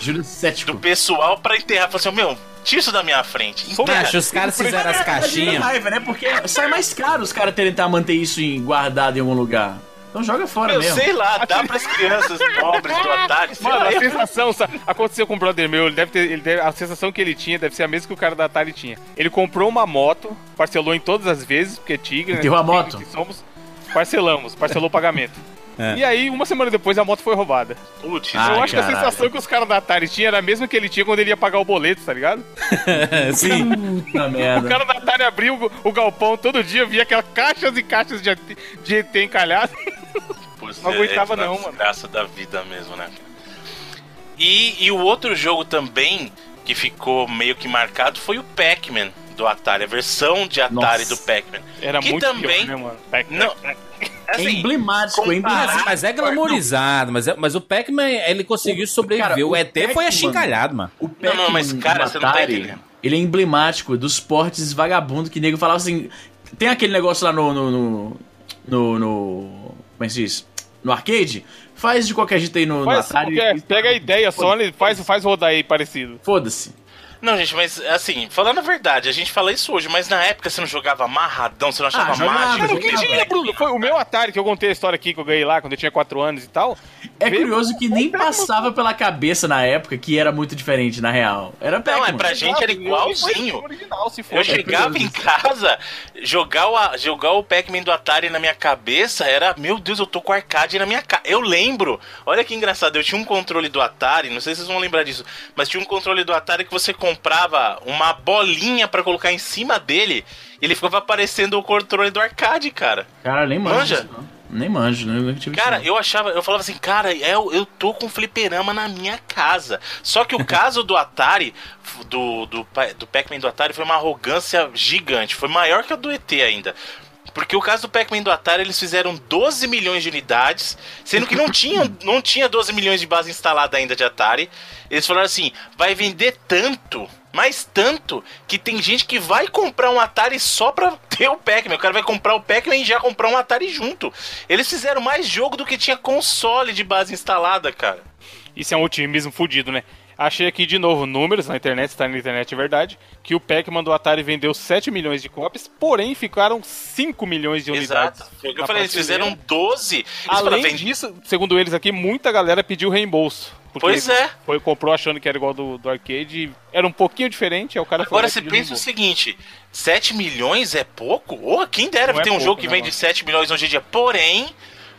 do pessoal pra enterrar. Falei assim, meu, tira isso da minha frente.
Macho, os caras fizeram as
Imagina a
caixinhas.
raiva, né? Porque sai mais caro os caras tentar manter isso em- guardado em algum lugar. Então joga fora
Meu,
mesmo.
sei lá, dá pras crianças pobres do Atari,
Mano,
lá.
a
eu-
sensação, sabe, aconteceu com um brother meu, ele deve ter, ele deve- a sensação que ele tinha deve ser a mesma que o cara da Atari tinha. Ele comprou uma moto, parcelou em todas as vezes, porque é tigre, né?
Enterrou a moto?
que somos, parcelamos, parcelou o pagamento.
É.
E aí, uma semana depois, a moto foi roubada.
Putz,
eu acho que a sensação que os caras da Atari tinham era a mesma que ele tinha quando ele ia pagar o boleto, tá ligado? <laughs>
Sim.
Puta
O
merda.
cara da Atari abriu o, o galpão todo dia, via aquelas caixas e caixas de, de ET encalhado. <laughs>
Pois
Não aguentava
é,
não,
uma
mano.
Graça da vida mesmo, né? E, e o outro jogo também que ficou meio que marcado foi o Pac-Man do Atari, a versão de Atari
Nossa.
do Pac-Man.
Era
Que
muito
também-
pior, né, mano? Pac-
Não,
É
assim,
emblemático, é
comparar-
emblemático.
Mas, é glamorizado, mas, é- mas o Pac-Man, ele conseguiu sobreviver.
cara,
o
o
ET foi
Pac-Man-
achincalhado, mano.
O
Não, não, mas,
Pac-Man
cara, você não tá
Atari,
entendendo.
Ele é emblemático dos portes vagabundo que nego falava assim. Tem aquele negócio lá no. no. no. no, no- como é que se diz? No arcade? Faz de qualquer jeito aí no, no Atari.
qualquer- pega a ideia só e faz, faz rodar aí parecido.
Foda-se.
Não, gente, mas assim, falando a verdade, a gente fala isso hoje, mas na época você não jogava amarradão, você não achava
Ah,
mágico.
Cara, que tinha, Bruno? Foi o meu Atari, que eu contei a história aqui, que eu ganhei lá quando eu tinha 4 anos e tal.
É
Veio-
curioso que nem passava pela cabeça na época que era muito diferente, na real. Era
Não,
Pac-Man.
é pra gente era igualzinho.
Original, se for.
Eu chegava em casa, jogar o, jogar o Pac-Man do Atari na minha cabeça era, meu Deus, eu tô com arcade na minha cara. Eu lembro, olha que engraçado, eu tinha um controle do Atari, não sei se vocês vão lembrar disso, mas tinha um controle do Atari que você comprava uma bolinha pra colocar em cima dele, ele ficava aparecendo o controle do arcade, cara.
Cara, nem manjo.
Manja?
Nem manjo, né? Eu
Cara, eu achava, eu falava assim, cara, eu, eu tô com fliperama na minha casa. Só que o <laughs> caso do Atari, do, do, do Pac-Man do Atari, foi uma arrogância gigante. Foi maior que a do ET ainda. Porque o caso do Pac-Man do Atari, eles fizeram 12 milhões de unidades, sendo que não tinha, <laughs> não tinha 12 milhões de base instalada ainda de Atari. Eles falaram assim: vai vender tanto, mas tanto, que tem gente que vai comprar um Atari só pra ter o Pac-Man. O cara vai comprar o Pac-Man e já comprar um Atari junto. Eles fizeram mais jogo do que tinha console de base instalada, cara.
Isso é um otimismo fudido, né? Achei aqui de novo números na internet, está na internet, é verdade, que o Pac-Man do Atari vendeu 7 milhões de cópias, porém ficaram 5 milhões de unidades.
Exato. Eu falei, eles fizeram 12. Eles falaram,
Além
"Vende-
disso, segundo eles aqui, muita galera pediu reembolso.
Pois é.
Foi, comprou achando que era igual do, do arcade, era um pouquinho diferente, aí o cara
Agora você
pediu
pensa o seguinte: 7 milhões é pouco? Oh, quem dera
Não é
ter um
pouco,
jogo que
né,
vende
mano?
7 milhões hoje em dia. Porém,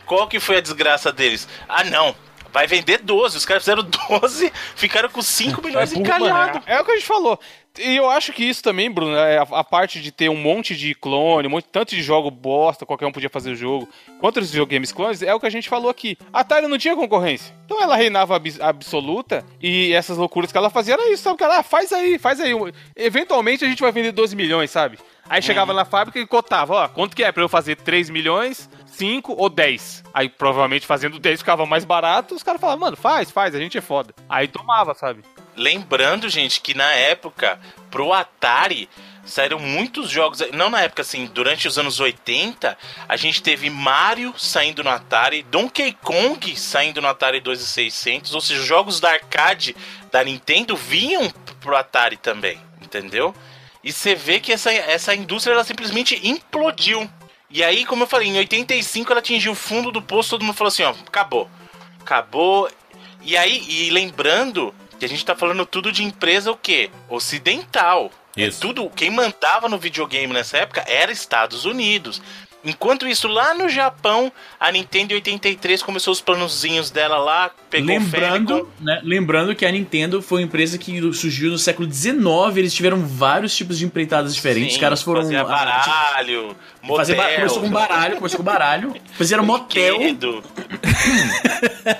qual que foi a desgraça deles? Ah, não. Vai vender 12. Os caras fizeram 12, ficaram com 5 milhões
burro,
encalhados.
É, é o que a gente falou. E eu acho que isso também, Bruno, é a, a parte de ter um monte de clone, um monte, tanto de jogo bosta, qualquer um podia fazer o jogo, quanto os videogames clones, é o que a gente falou aqui. A Atari não tinha concorrência. Então ela reinava abs- absoluta e essas loucuras que ela fazia era isso, sabe? Que ela, ah, faz aí, faz aí. Eventualmente a gente vai vender 12 milhões, sabe? Aí chegava na fábrica e cotava, ó, quanto que é pra eu fazer 3 milhões, 5 ou 10? Aí provavelmente fazendo 10 ficava mais barato, os caras falavam, mano, faz, faz, a gente é foda. Aí tomava, sabe?
Lembrando, gente, que na época, pro Atari, saíram muitos jogos. Não na época, assim, durante os anos 80, a gente teve Mario saindo no Atari, Donkey Kong saindo no Atari 2600, ou seja, os jogos da arcade da Nintendo vinham pro Atari também, entendeu? E você vê que essa, essa indústria ela simplesmente implodiu. E aí, como eu falei, em 85 ela atingiu o fundo do poço, todo mundo falou assim, ó, acabou. Acabou. E aí, e lembrando que a gente tá falando tudo de empresa o quê? Ocidental. É
Isso.
tudo, quem mandava no videogame nessa época era Estados Unidos. Enquanto isso, lá no Japão, a Nintendo em 83 começou os planozinhos dela lá, pegou.
Lembrando, né, lembrando que a Nintendo foi uma empresa que surgiu no século XIX, eles tiveram vários tipos de empreitadas diferentes.
Sim,
Os caras foram.
fazia baralho,
tipo, fazer ba-
motel,
começou com baralho, começou com baralho, fizeram <laughs> motel. <laughs>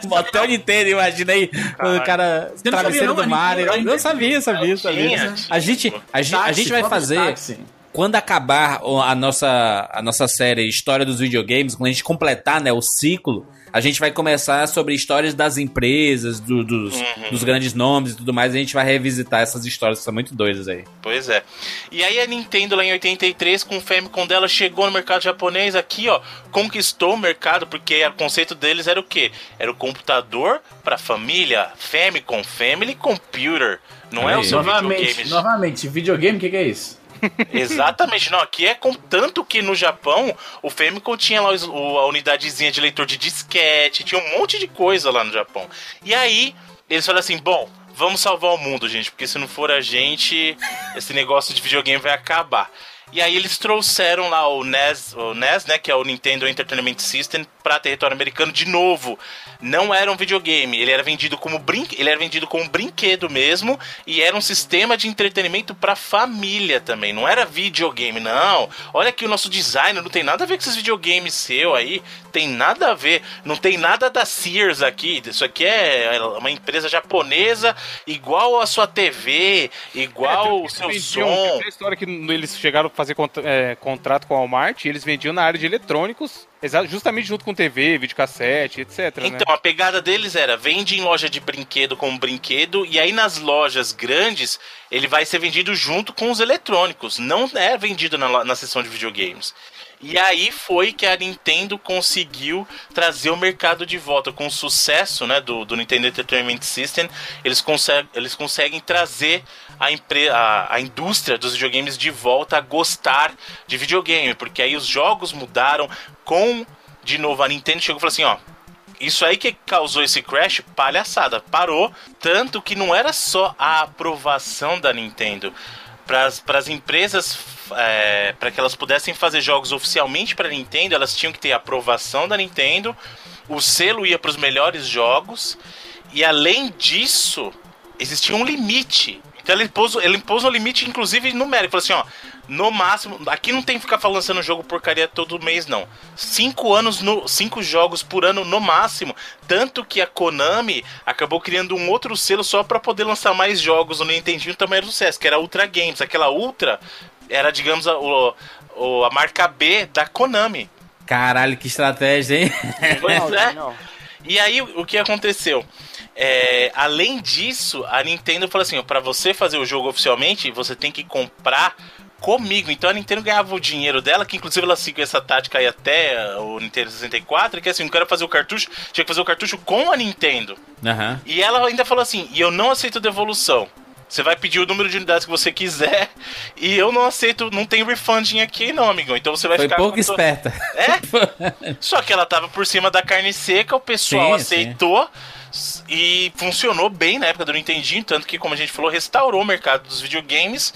Motel Nintendo, imagina aí. O cara,
Você não
travesseiro
sabia,
do
não? A
mar. Eu não sabia, sabia, sabia.
Tinha,
A gente, a gente, a gente vai fazer.
táxi.
Quando acabar a nossa, a nossa série História dos Videogames, quando a gente completar né, o ciclo, a gente vai começar sobre histórias das empresas, do- dos,
Uhum.
dos grandes nomes e tudo mais. E a gente vai revisitar essas histórias que são muito doidas aí.
Pois é. E aí a Nintendo lá em 83, com o Famicom dela, chegou no mercado japonês aqui, ó, conquistou o mercado, porque o conceito deles era o quê? Era o computador pra família, Famicom, Family Computer. Não é
Aí.
o seu
Novamente,
videogame.
novamente, videogame, o que, que é isso? <laughs>
Exatamente, não, aqui é com tanto que no Japão o Famicom tinha lá a unidadezinha de leitor de disquete, tinha um monte de coisa lá no Japão. E aí eles falaram assim: bom, vamos salvar o mundo, gente, porque se não for a gente, esse negócio de videogame vai acabar. E aí eles trouxeram lá o NES, o NES, né, que é o Nintendo Entertainment System, para território americano de novo. Não era um videogame, ele era vendido como brin ele era vendido como brinquedo mesmo e era um sistema de entretenimento para família também. Não era videogame, não. Olha aqui o nosso design, não tem nada a ver com esses videogames seu aí, tem nada a ver. Não tem nada da Sears aqui. Isso aqui é uma empresa japonesa igual a sua TV, igual o seu
vendiam-
som.
tem a história que eles chegaram a fazer contra- é, contrato com a Walmart e eles vendiam na área de eletrônicos, justamente junto com TV, videocassete, etc. né?
Então, a pegada deles era: vende em loja de brinquedo como brinquedo, e aí nas lojas grandes ele vai ser vendido junto com os eletrônicos, não é vendido na, na seção de videogames. E aí foi que a Nintendo conseguiu trazer o mercado de volta com o sucesso né, do, do Nintendo Entertainment System. Eles, conseguem eles conseguem trazer a, empre a, a indústria dos videogames de volta a gostar de videogame, porque aí os jogos mudaram com de novo a Nintendo chegou e falou assim, ó, isso aí que causou esse crash, palhaçada. Parou. Tanto que não era só a aprovação da Nintendo. Para as empresas, é, para que elas pudessem fazer jogos oficialmente para Nintendo, elas tinham que ter aprovação da Nintendo. O selo ia para os melhores jogos. E além disso, existia um limite. Então ele impôs, ele impôs um limite, inclusive numérico. Falou assim: ó, no máximo, aqui não tem que ficar falando lançando jogo porcaria todo mês, não. Cinco anos, no, cinco jogos por ano no máximo. Tanto que a Konami acabou criando um outro selo só para poder lançar mais jogos no Nintendinho também era sucesso, que era Ultra Games. Aquela Ultra era, digamos, a, o- o- a marca B da Konami.
Caralho, que estratégia, hein? <laughs>
Pois é.
Não.
E aí, o que aconteceu? É, além disso, a Nintendo falou assim: para você fazer o jogo oficialmente, você tem que comprar comigo. Então a Nintendo ganhava o dinheiro dela, que inclusive ela seguiu essa tática aí até o Nintendo 64, que assim, não quero fazer o cartucho, tinha que fazer o cartucho com a Nintendo.
Aham.
E ela ainda falou assim: e eu não aceito devolução. Você vai pedir o número de unidades que você quiser. <laughs> E eu não aceito, não tem refunding aqui, não, amigão. Então você vai
Foi
ficar.
pouco esperta.
É? <laughs> Só que ela tava por cima da carne seca, o pessoal
Sim,
aceitou s- e funcionou bem na época do Nintendinho, tanto que, como a gente falou, restaurou o mercado dos videogames.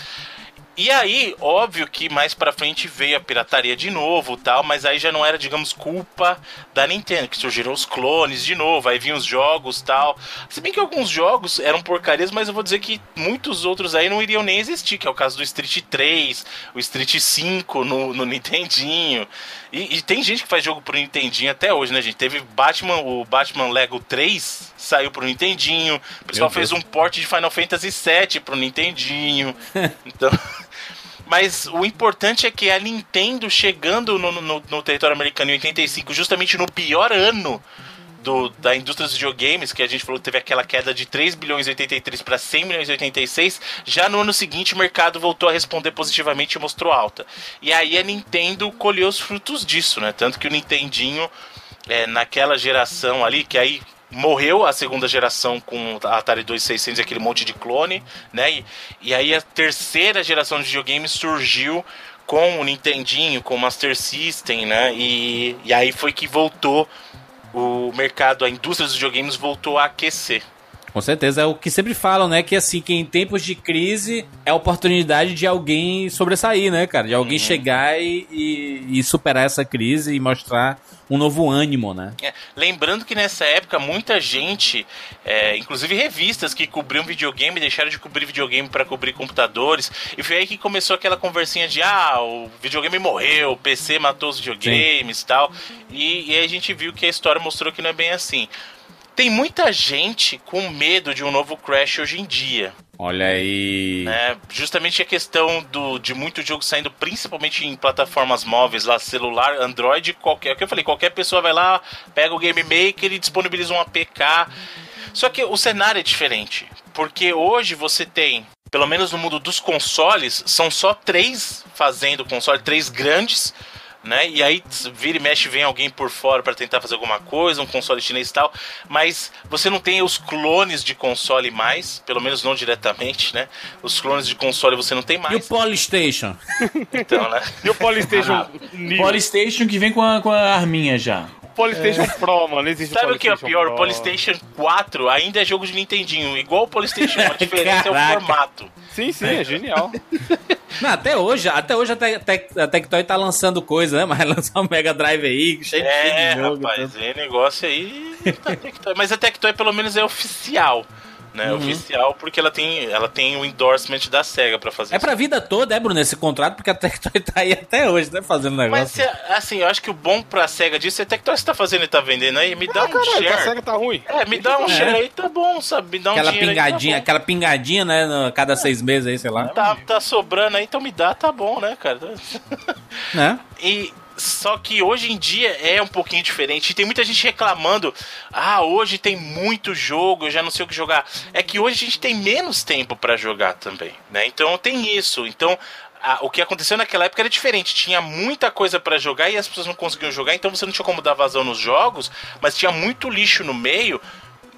E aí, óbvio que mais pra frente veio a pirataria de novo tal, mas aí já não era, digamos, culpa da Nintendo, que surgiram os clones de novo, aí vinham os jogos tal. Se bem que alguns jogos eram porcarias, mas eu vou dizer que muitos outros aí não iriam nem existir, que é o caso do Street 3, o Street 5 no, no Nintendinho. E, e tem gente que faz jogo pro Nintendinho até hoje, né, gente? Teve Batman, o Batman Lego 3 saiu pro Nintendinho. O pessoal fez um port de Final Fantasy VII pro Nintendinho. <laughs> então. Mas o importante é que a Nintendo chegando no, no- no território americano em 85, justamente no pior ano do- da indústria dos videogames, que a gente falou que teve aquela queda de 3 bilhões e 83 para 100 milhões e 86, já no ano seguinte o mercado voltou a responder positivamente e mostrou alta. E aí a Nintendo colheu os frutos disso, né? Tanto que o Nintendinho, é, naquela geração ali, que aí morreu a segunda geração com a Atari 2600 e aquele monte de clone, né? E, e aí a terceira geração de videogames surgiu com o Nintendinho, com o Master System, né? E, e aí foi que voltou o mercado, a indústria dos videogames voltou a aquecer.
Com certeza, é o que sempre falam, né? Que assim, que em tempos de crise é a oportunidade de alguém sobressair, né, cara? De alguém chegar e, e- e superar essa crise e mostrar um novo ânimo, né?
É, lembrando que nessa época muita gente, é, inclusive revistas que cobriam videogame, deixaram de cobrir videogame para cobrir computadores. E foi aí que começou aquela conversinha de ah, o videogame morreu, o PC matou os videogames e tal. E, e aí a gente viu que a história mostrou que não é bem assim. Tem muita gente com medo de um novo Crash hoje em dia.
Olha aí.
né? Justamente a questão do, de muito jogo saindo principalmente em plataformas móveis, lá, celular, Android, qualquer. O que eu falei, qualquer pessoa vai lá, pega o Game Maker e disponibiliza um APK. Só que o cenário é diferente. Porque hoje você tem, pelo menos no mundo dos consoles, são só três fazendo console, três grandes. Né? E aí vira e mexe vem alguém por fora para tentar fazer alguma coisa, um console chinês e tal, mas você não tem os clones de console mais, pelo menos não diretamente, né? Os clones de console você não tem
E o
mais.
Polystation?
Então, né?
E o Polystation <laughs> Neo?
Polystation que vem com a, com a arminha já.
Polystation Pro, mano. Existe
Sabe o que é
PlayStation
pior? O
Pro.
PlayStation 4 ainda é jogo de Nintendinho, igual o PlayStation, a diferença é o formato.
Sim, sim, é genial. <laughs>
Não, até hoje, até hoje a, Te- Te- a Tectoy tá lançando coisa, né? Mas <laughs> lançar um Mega Drive aí, cheio,
É,
cheio de jogo.
rapaz,
tudo.
é negócio aí. Tectoy. Mas a Tectoy pelo menos é oficial. Né,
Uhum.
oficial porque ela tem, ela tem o endorsement da SEGA pra fazer
É pra vida toda, é, Bruno, esse contrato, porque a Tectoy <laughs> tá aí até hoje, né? Fazendo
Mas
negócio.
se- assim, eu acho que o bom pra SEGA disso é até que você tá fazendo e tá vendendo aí, me dá
Ah,
um
caralho, a
share.
SEGA tá ruim.
É, me dá um share aí, tá bom, sabe? Me dá um
aquela
dinheiro
pingadinha,
aí, tá
aquela pingadinha, né? no- cada seis meses aí, sei lá.
Tá, tá sobrando aí, então me dá, tá bom, né, cara?
Né?
E só que hoje em dia é um pouquinho diferente. Tem muita gente reclamando: "Ah, hoje tem muito jogo, eu já não sei o que jogar". É que hoje a gente tem menos tempo pra jogar também, né? Então tem isso. Então o que aconteceu naquela época era diferente. Tinha muita coisa pra jogar e as pessoas não conseguiam jogar, então você não tinha como dar vazão nos jogos, mas tinha muito lixo no meio.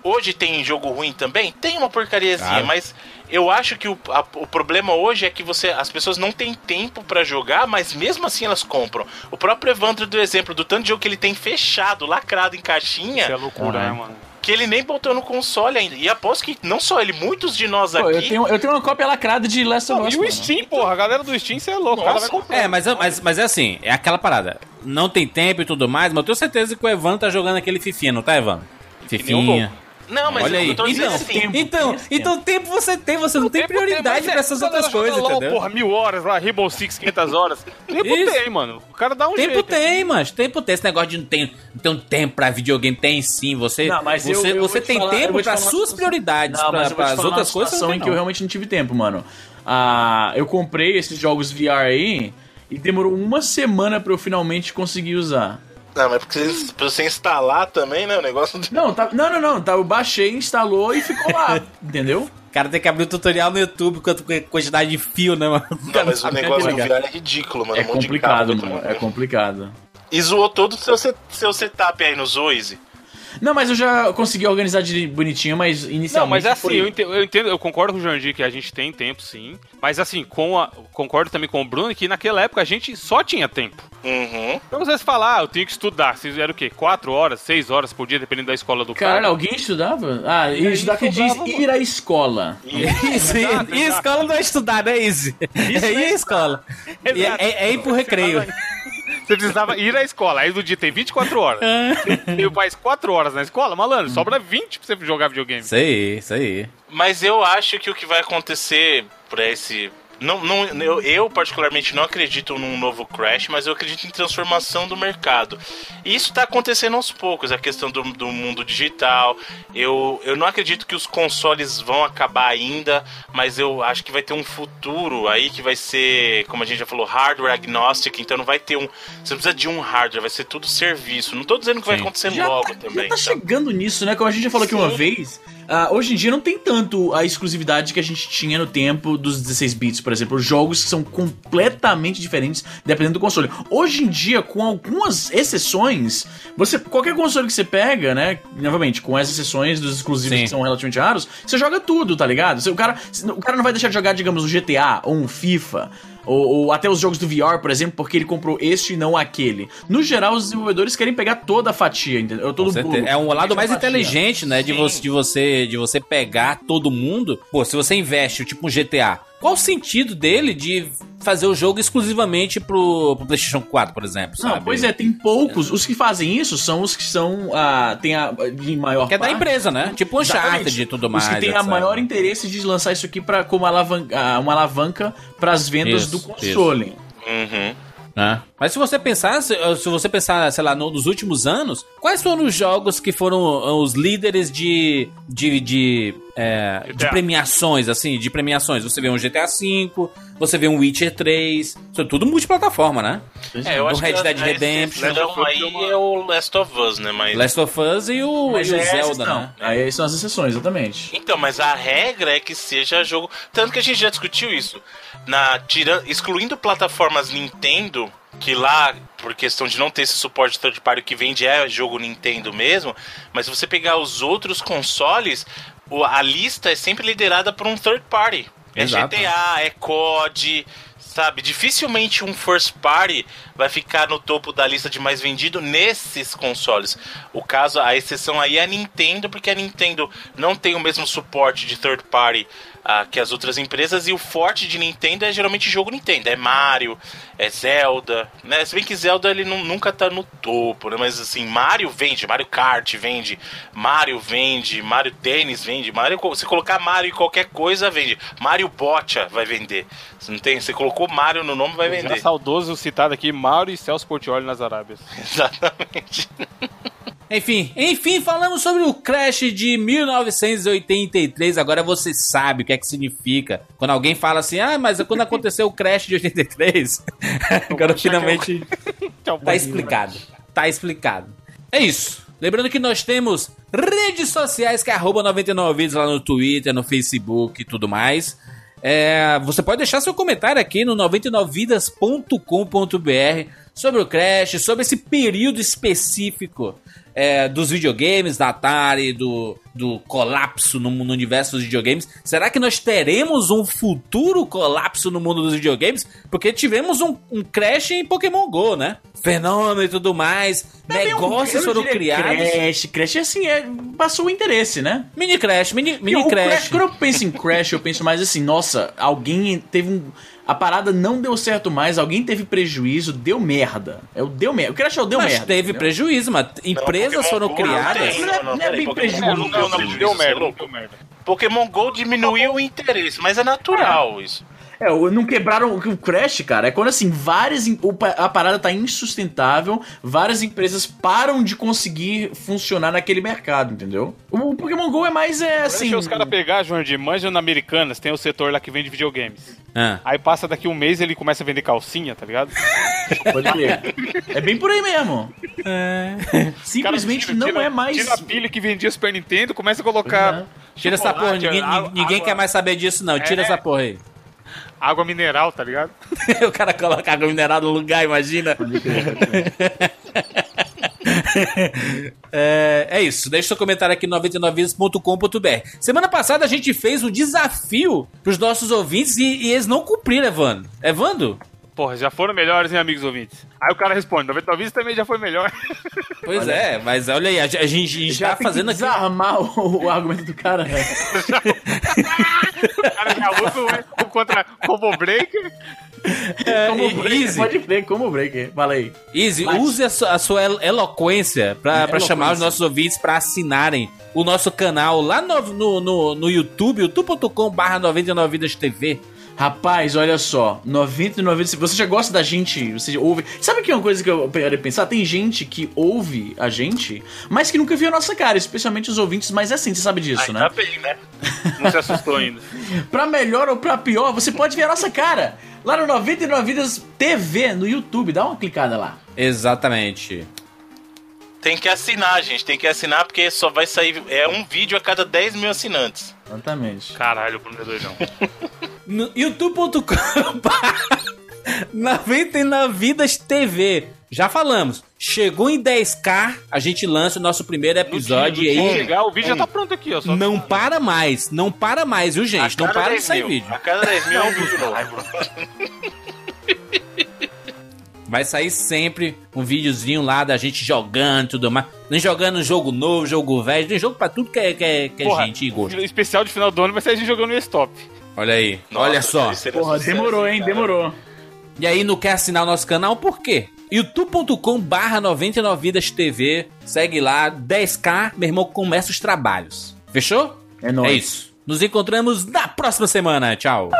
Hoje tem jogo ruim também? Tem uma porcariazinha,
Claro.
mas eu acho que o, a- o problema hoje é que você, as pessoas não têm tempo pra jogar, mas mesmo assim elas compram. O próprio Evandro do exemplo do tanto de jogo que ele tem fechado, lacrado em caixinha,
Isso é loucura,
Ah.
né, mano?
que ele nem botou no console ainda. E aposto que não só ele, muitos de nós
Pô,
aqui.
eu, tenho, eu tenho uma cópia lacrada de Last of Us.
e o
mano.
Steam, porra, a galera do Steam, você é louco, o cara vai comprar.
É, mas, mas, mas é assim, é aquela parada. Não tem tempo e tudo mais, mas eu tenho certeza que o Evandro tá jogando aquele fifinha, não tá,
um
Fifinha.
Não, mas
Olha
eu
aí.
tô dizendo
Então,
assim.
tempo.
então,
Esse
então tempo você tem, você não tem
Tempo
prioridade
mas é,
pra essas outras coisas,
LOL,
entendeu?
Porra, mil horas lá, Rainbow Six, 500 horas. Tempo
Isso.
tem, mano. O cara dá um
Tempo
jeito.
tem, mas tempo tem. Esse negócio de não ter, não ter um tempo pra videogame, tem sim. Você,
Não, mas eu-
você,
eu vou
você
te
tem
falar- eu
tempo
te
pra
falar
suas
situação-
prioridades,
Não,
pra,
eu te
as
falar
outras coisas. Não
em
tem,
que eu realmente não tive tempo, mano. Ah, eu comprei esses jogos VR aí e demorou uma semana pra eu finalmente conseguir usar.
Não, mas porque você- pra você instalar também, né? O negócio.
Não, tá, não, não, não. Tá, eu baixei, instalou e ficou lá, <laughs> entendeu?
O cara tem que abrir o tutorial no YouTube quanto com quantidade de fio, né, mano?
Não, mas o <laughs> negócio do. VR é ridículo, mano.
É
um de
complicado,
cabo,
mano. É complicado.
E zoou todo o seu, seu setup aí no Zoize.
Não, mas eu já consegui organizar de bonitinho, mas inicialmente.
Não, mas é assim,
foi-
eu entendo, eu entendo, eu concordo com o Jandir que a gente tem tempo, sim. Mas assim, com a, concordo também com o Bruno que naquela época a gente só tinha tempo.
Uhum.
Então vocês falar, ah, eu tenho que estudar. Vocês eram o quê? Quatro horas, seis horas por dia, dependendo da escola do
Caralho,
cara.
alguém estudava? Ah, estudar que diz
estudava,
ir à escola. <laughs>
Isso, e, e escola não é estudar, né, Izzy?
Isso <laughs>
e
é
a escola? E é,
Exato.
é, é ir pro recreio.
Você precisava ir à escola. Aí no dia tem 24 horas. Tem mais 4 horas na escola, malandro. Sobra 20 pra você jogar videogame.
Isso aí, isso aí.
Mas eu acho que o que vai acontecer pra esse. Não, não, eu, eu, particularmente, não acredito num novo Crash, mas eu acredito em transformação do mercado. E isso está acontecendo aos poucos, a questão do, do mundo digital. Eu, eu não acredito que os consoles vão acabar ainda, mas eu acho que vai ter um futuro aí que vai ser, como a gente já falou, hardware agnostic, então não vai ter um. Você não precisa de um hardware, vai ser tudo serviço. Não tô dizendo que vai
Sim.
acontecer
Já
logo
tá,
também.
já tá
tá?
chegando nisso, né? Como a gente já falou aqui uma
Sim.
vez. Ah, hoje em dia não tem tanto a exclusividade que a gente tinha no tempo dos 16 bits, por exemplo. Jogos que são completamente diferentes dependendo do console. Hoje em dia, com algumas exceções, você qualquer console que você pega, né? Novamente, com as exceções dos exclusivos
Sim.
que são relativamente raros, você joga tudo, tá ligado? O cara, o cara não vai deixar de jogar, digamos, um GTA ou um FIFA. Ou, ou até os jogos do VR, por exemplo, porque ele comprou este e não aquele. No geral, os desenvolvedores querem pegar toda a fatia, entendeu? Todo bolo.
É um lado mais inteligente, né? De você, de, você, de você pegar todo mundo. Pô, se você investe, tipo um GTA, qual o sentido dele de fazer o jogo exclusivamente pro, pro PlayStation 4, por exemplo?
Não,
sabe?
pois é, tem poucos. Os que fazem isso são os que são. Ah, tem a. De maior
Que é da empresa, né? Tipo Uncharted e tudo mais.
Os que têm a maior interesse de lançar isso aqui pra, como alavanca, ah, uma alavanca para as vendas
Isso,
do console.
Uhum.
né? Mas se você pensar, se, se você pensar, sei lá, no- nos últimos anos, quais foram os jogos que foram uh, os líderes de de, de, é, de premiações, assim, de premiações? Você vê um GTA V, você vê um Witcher 3, isso é tudo multiplataforma, né?
É, eu
O
acho
Red
que
Dead
a
Redemption.
aí é o Last of Us, né? Mas...
Last of Us e o,
Mas
e o
é
Zelda, né?
Aí são as exceções, exatamente.
Então, mas a regra é que seja jogo. Tanto que a gente já discutiu isso. Na, tira, excluindo plataformas Nintendo, que lá, por questão de não ter esse suporte third party que vende é jogo Nintendo mesmo. Mas se você pegar os outros consoles, a lista é sempre liderada por um third party. É
Exato.
GTA, é COD, sabe? Dificilmente um first party vai ficar no topo da lista de mais vendido nesses consoles. O caso, a exceção aí é a Nintendo, porque a Nintendo não tem o mesmo suporte de third party ah, que as outras empresas, e o forte de Nintendo é geralmente jogo Nintendo. É Mario, é Zelda, né? Se bem que Zelda ele nu- nunca tá no topo, né? Mas assim, Mario vende, Mario Kart vende, Mario vende, Mario Tênis vende, Mario, se colocar Mario em qualquer coisa, vende. Mario Boccia vai vender. Você não tem? Você colocou Mario no nome, vai
Já
vender.
saudoso citado aqui, Mauro e Celso Portioli nas Arábias. <laughs>
Exatamente.
Enfim, enfim, falamos sobre o Crash de 1983. Agora você sabe o que é que significa. Quando alguém fala assim, ah, mas quando aconteceu o Crash de 83, <laughs> agora finalmente <laughs> tá explicado. Tá explicado. É isso. Lembrando que nós temos redes sociais que é arroba 99 vídeos lá no Twitter, no Facebook e tudo mais. É, você pode deixar seu comentário aqui no 99vidas.com.br sobre o Crash, sobre esse período específico é, dos videogames, da Atari, do, do colapso no, no universo dos videogames. Será que nós teremos um futuro colapso no mundo dos videogames? Porque tivemos um, um Crash em Pokémon GO, né? Fenômeno e tudo mais. Negócios
não
foram criados.
Crash, Crash, assim, é, passou o interesse, né?
Mini Crash, mini, mini
o
Crash.
Quando eu penso em Crash, eu penso mais assim, nossa, alguém teve um. A parada não deu certo mais, alguém teve prejuízo, deu merda. É o deu merda. O Crash é deu
Mas
merda.
teve
entendeu?
prejuízo, mas empresas foram
Go
criadas.
não tem.
Não é- não é bem prejuízo.
Não deu
Não, deu
é
merda, deu merda.
Pokémon GO diminuiu o interesse, mas é natural isso.
É, não quebraram o Crash, cara. É quando assim, várias. A parada tá insustentável, várias empresas param de conseguir funcionar naquele mercado, entendeu? O Pokémon GO é mais é assim.
Deixa os caras pegar, João de manja na Americanas, tem o setor lá que vende videogames.
Ah.
Aí passa daqui um mês ele começa a vender calcinha, tá ligado?
Pode crer. É bem por aí mesmo.
Cara,
Simplesmente
tira-
não
tira-
é mais.
Tira a pilha que vendia Super Nintendo, começa a colocar
Uhum.
Tira essa porra, ninguém, ninguém quer mais saber disso, não. Tira
É.
essa porra aí.
Água mineral, tá ligado? <laughs>
o cara coloca água mineral no lugar, imagina. <laughs> é, é isso. Deixa seu comentário aqui no 99vidas.com.br. Semana passada a gente fez um desafio pros nossos ouvintes e, e eles não cumpriram, Evandro. Evandro?
Porra, já foram melhores, hein, amigos ouvintes? Aí o cara responde, 99 vezes também já foi melhor.
Pois é, mas olha aí, a, gente- a gente
Já
tá fazendo
que
aqui.
desarmar o, o argumento do cara. né?
o <laughs> cara já usa o, o contra combo breaker.
Como
e-
breaker,
easy.
pode ver, como breaker. Fala aí.
Easy,
Mas-
use a sua, a sua elo- eloquência
Eloquência.
chamar os nossos ouvintes pra assinarem o nosso canal lá no, no, no, no YouTube, youtube.com/barra 99vidas TV.
Rapaz, olha só, 99 se você já gosta da gente, você ouve. Sabe que é uma coisa que eu parei pensar? Tem gente que ouve a gente, mas que nunca viu a nossa cara, especialmente os ouvintes mais assim, você sabe disso,
Ainda
né?
bem, né?
Não se assustou ainda. <laughs>
Pra melhor ou pra pior, você pode ver a nossa cara lá no 99 Vidas TV no YouTube, dá uma clicada lá.
Exatamente.
Tem que assinar, gente. Tem que assinar porque só vai sair. É um vídeo a cada 10 mil assinantes.
Exatamente.
Caralho, o Bruno é doidão. <laughs>
No youtube.com 99 <laughs> Vidas TV. Já falamos. Chegou em 10k, a gente lança o nosso primeiro episódio e
dia
aí.
chegar, o vídeo já tá pronto aqui, ó. Só
Não para mais, não para mais, viu, gente? Não para de
10
sair
mil.
vídeo.
A cada 10 mil é um <laughs> vídeo novo.
Vai sair sempre um videozinho lá da gente jogando e tudo mais. Nem jogando jogo novo, jogo velho. Tem jogo pra tudo que é, que é, que é
Porra,
gente e gosto.
O especial de final do ano vai ser a gente jogando no stop.
Olha aí,
Nossa,
olha só.
ser
Porra, demorou, hein? Demorou.
E aí, não quer assinar o nosso canal? Por quê? youtube.com barra 99 vidas TV. Segue lá, 10k, meu irmão, começa os trabalhos. Fechou?
É nóis.
É isso. Nos encontramos na próxima semana. Tchau.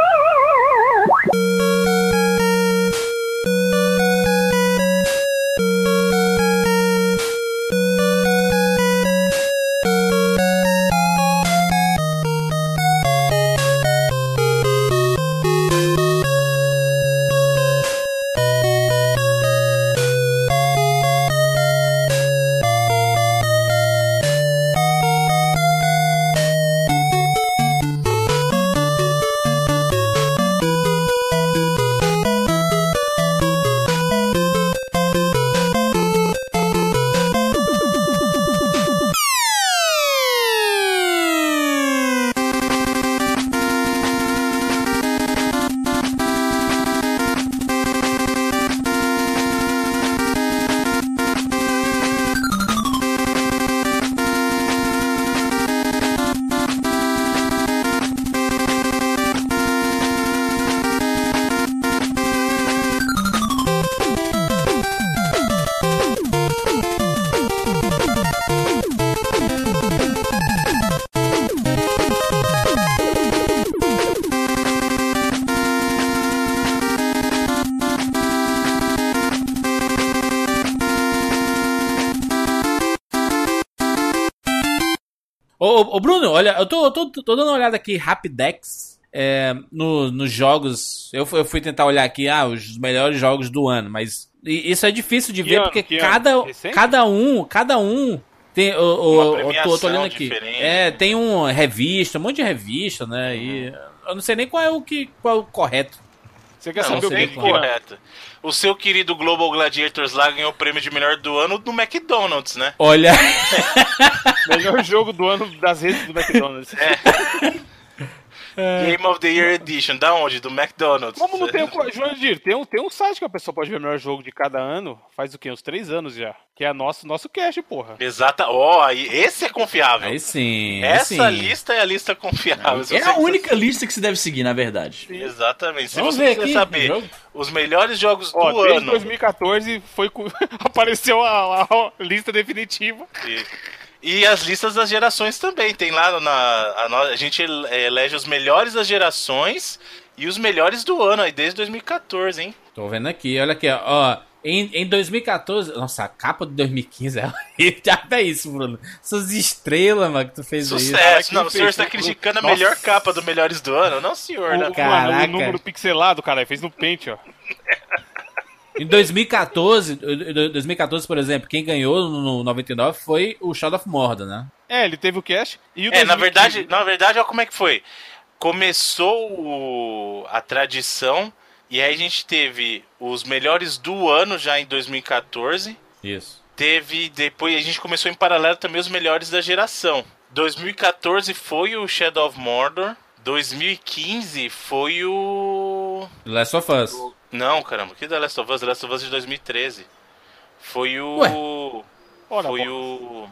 Ô, Bruno, olha, eu tô, tô, tô dando uma olhada aqui, Rapidex, é, no, nos jogos. Eu, fui- eu fui tentar olhar aqui, ah, os melhores jogos do ano, mas isso é difícil de
Que
ver,
ano?
porque
ano?
cada, cada um, cada um tem. O, o,
Uma
eu tô, tô olhando aqui.
diferente.
É, tem um revista, um monte de revista, né? E eu não sei nem qual é o que qual é o correto.
Você quer
Não,
saber o
sei
que é?
correto. O seu querido Global Gladiators lá ganhou o prêmio de melhor do ano do McDonald's, né?
Olha, <laughs>
Melhor jogo do ano das redes do McDonald's.
Game of the Year Edition. Da onde? Do McDonald's.
Como não <laughs> tem o. João Dir, tem um, tem um site que a pessoa pode ver o melhor jogo de cada ano. Faz o quê? Uns três anos já. Que é nosso, nosso cash, porra.
Exata. Ó, aí esse é confiável.
aí sim. aí
Essa
sim.
lista é a lista confiável.
É a única lista que se deve seguir, na verdade.
Exatamente. Se
Vamos
você
ver
quiser
aqui,
saber
jogo.
os melhores jogos do
Ó, desde
ano.
2014 foi <laughs> apareceu a, a lista definitiva.
E, e as listas das gerações também. Tem lá na. A, a gente é, elege os melhores das gerações e os melhores do ano, aí desde 2014, hein?
Tô vendo aqui, olha aqui, ó. em, em 2014. Nossa, a capa de 2015 é <laughs> horrível. Até isso, Bruno. Essas estrelas, mano, que tu fez.
Sucesso! Não, o senhor está criticando a
Nossa.
melhor capa do melhores do ano? Não, senhor.
O,
Não.
o,
Caraca.
mano, o número pixelado, cara, fez no Paint, ó. <laughs>
Em 2014, em 2014, por exemplo, quem ganhou no 99 foi o Shadow of Mordor, né?
É, ele teve o cash e o
É, na
2015
verdade, na verdade, olha como é que foi. Começou o- a tradição e aí a gente teve os melhores do ano já em 2014.
Isso.
Teve depois a gente começou em paralelo também os melhores da geração. 2014 foi o Shadow of Mordor. 2015 foi o
Last of Us.
Não, caramba, que The Last of Us? The Last of Us de 2013. Foi o
Ué.
Ora,
foi o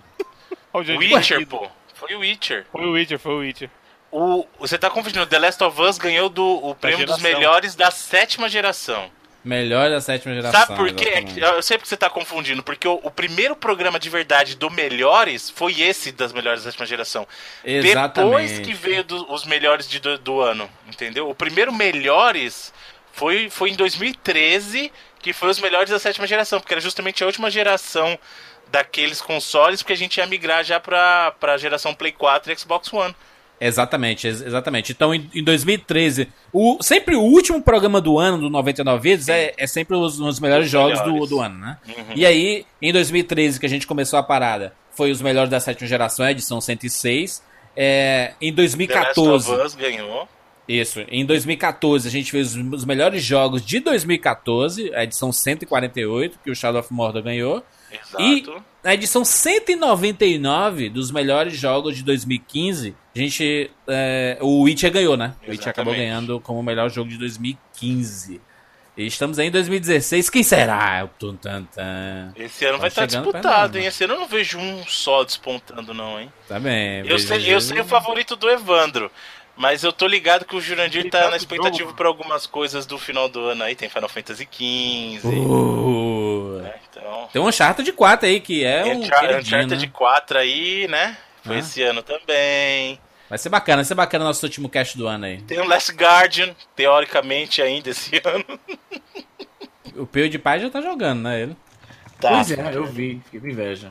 Witcher, pô. Foi o Witcher.
Foi o Witcher, foi o Witcher.
O, você tá confundindo, The Last of Us ganhou do, o prêmio dos melhores da sétima geração.
Melhor da sétima geração.
Sabe por quê? Eu sei porque você tá confundindo, porque o, o primeiro programa de verdade do Melhores foi esse das melhores da sétima geração. Depois
Exatamente.
que veio do- os melhores de, do, do ano, entendeu? O primeiro Melhores foi, foi em 2013, que foi os melhores da sétima geração, porque era justamente a última geração daqueles consoles, porque a gente ia migrar já pra, pra geração Play 4 e Xbox One.
Exatamente, ex- exatamente. Então, em, em 2013, o, sempre o último programa do ano do 99 Vidas é, é sempre os, os melhores
Os
jogos do,
melhores.
do ano, né?
Uhum.
E aí, em 2013, que a gente começou a parada, foi os melhores da sétima geração, a edição 106. É, em
The Last
2014,
of Us ganhou.
Isso, em 2014 a gente fez os, melhores jogos de 2014, a edição 148, que o Shadow of Mordor ganhou.
Exato.
E na edição 199 dos melhores jogos de 2015, a gente. é, o Witcher ganhou, né? O Witcher acabou
Exatamente.
ganhando como o melhor jogo de 2015. E estamos aí em 2016. Quem será? Tum.
Esse ano
Tá
vai estar
chegando
disputado, hein? Esse ano eu não vejo um só despontando, não, hein?
Tá bem.
Eu sei, eu sei o favorito do Evandro. Mas eu tô ligado que o Jurandir tá na expectativa pra algumas coisas do final do ano aí. Tem Final Fantasy XV.
Uh,
né? Então.
Tem um Uncharted 4 aí, que é um
Uncharted
né?
4 aí, né? Foi
Ah.
esse ano também.
Vai ser bacana, vai ser bacana nosso último cast do ano aí.
Tem o Last Guardian, teoricamente ainda esse <laughs> ano.
O PewDiePie já tá jogando, né? Ele.
Tá.
Pois é, eu vi, fiquei com inveja.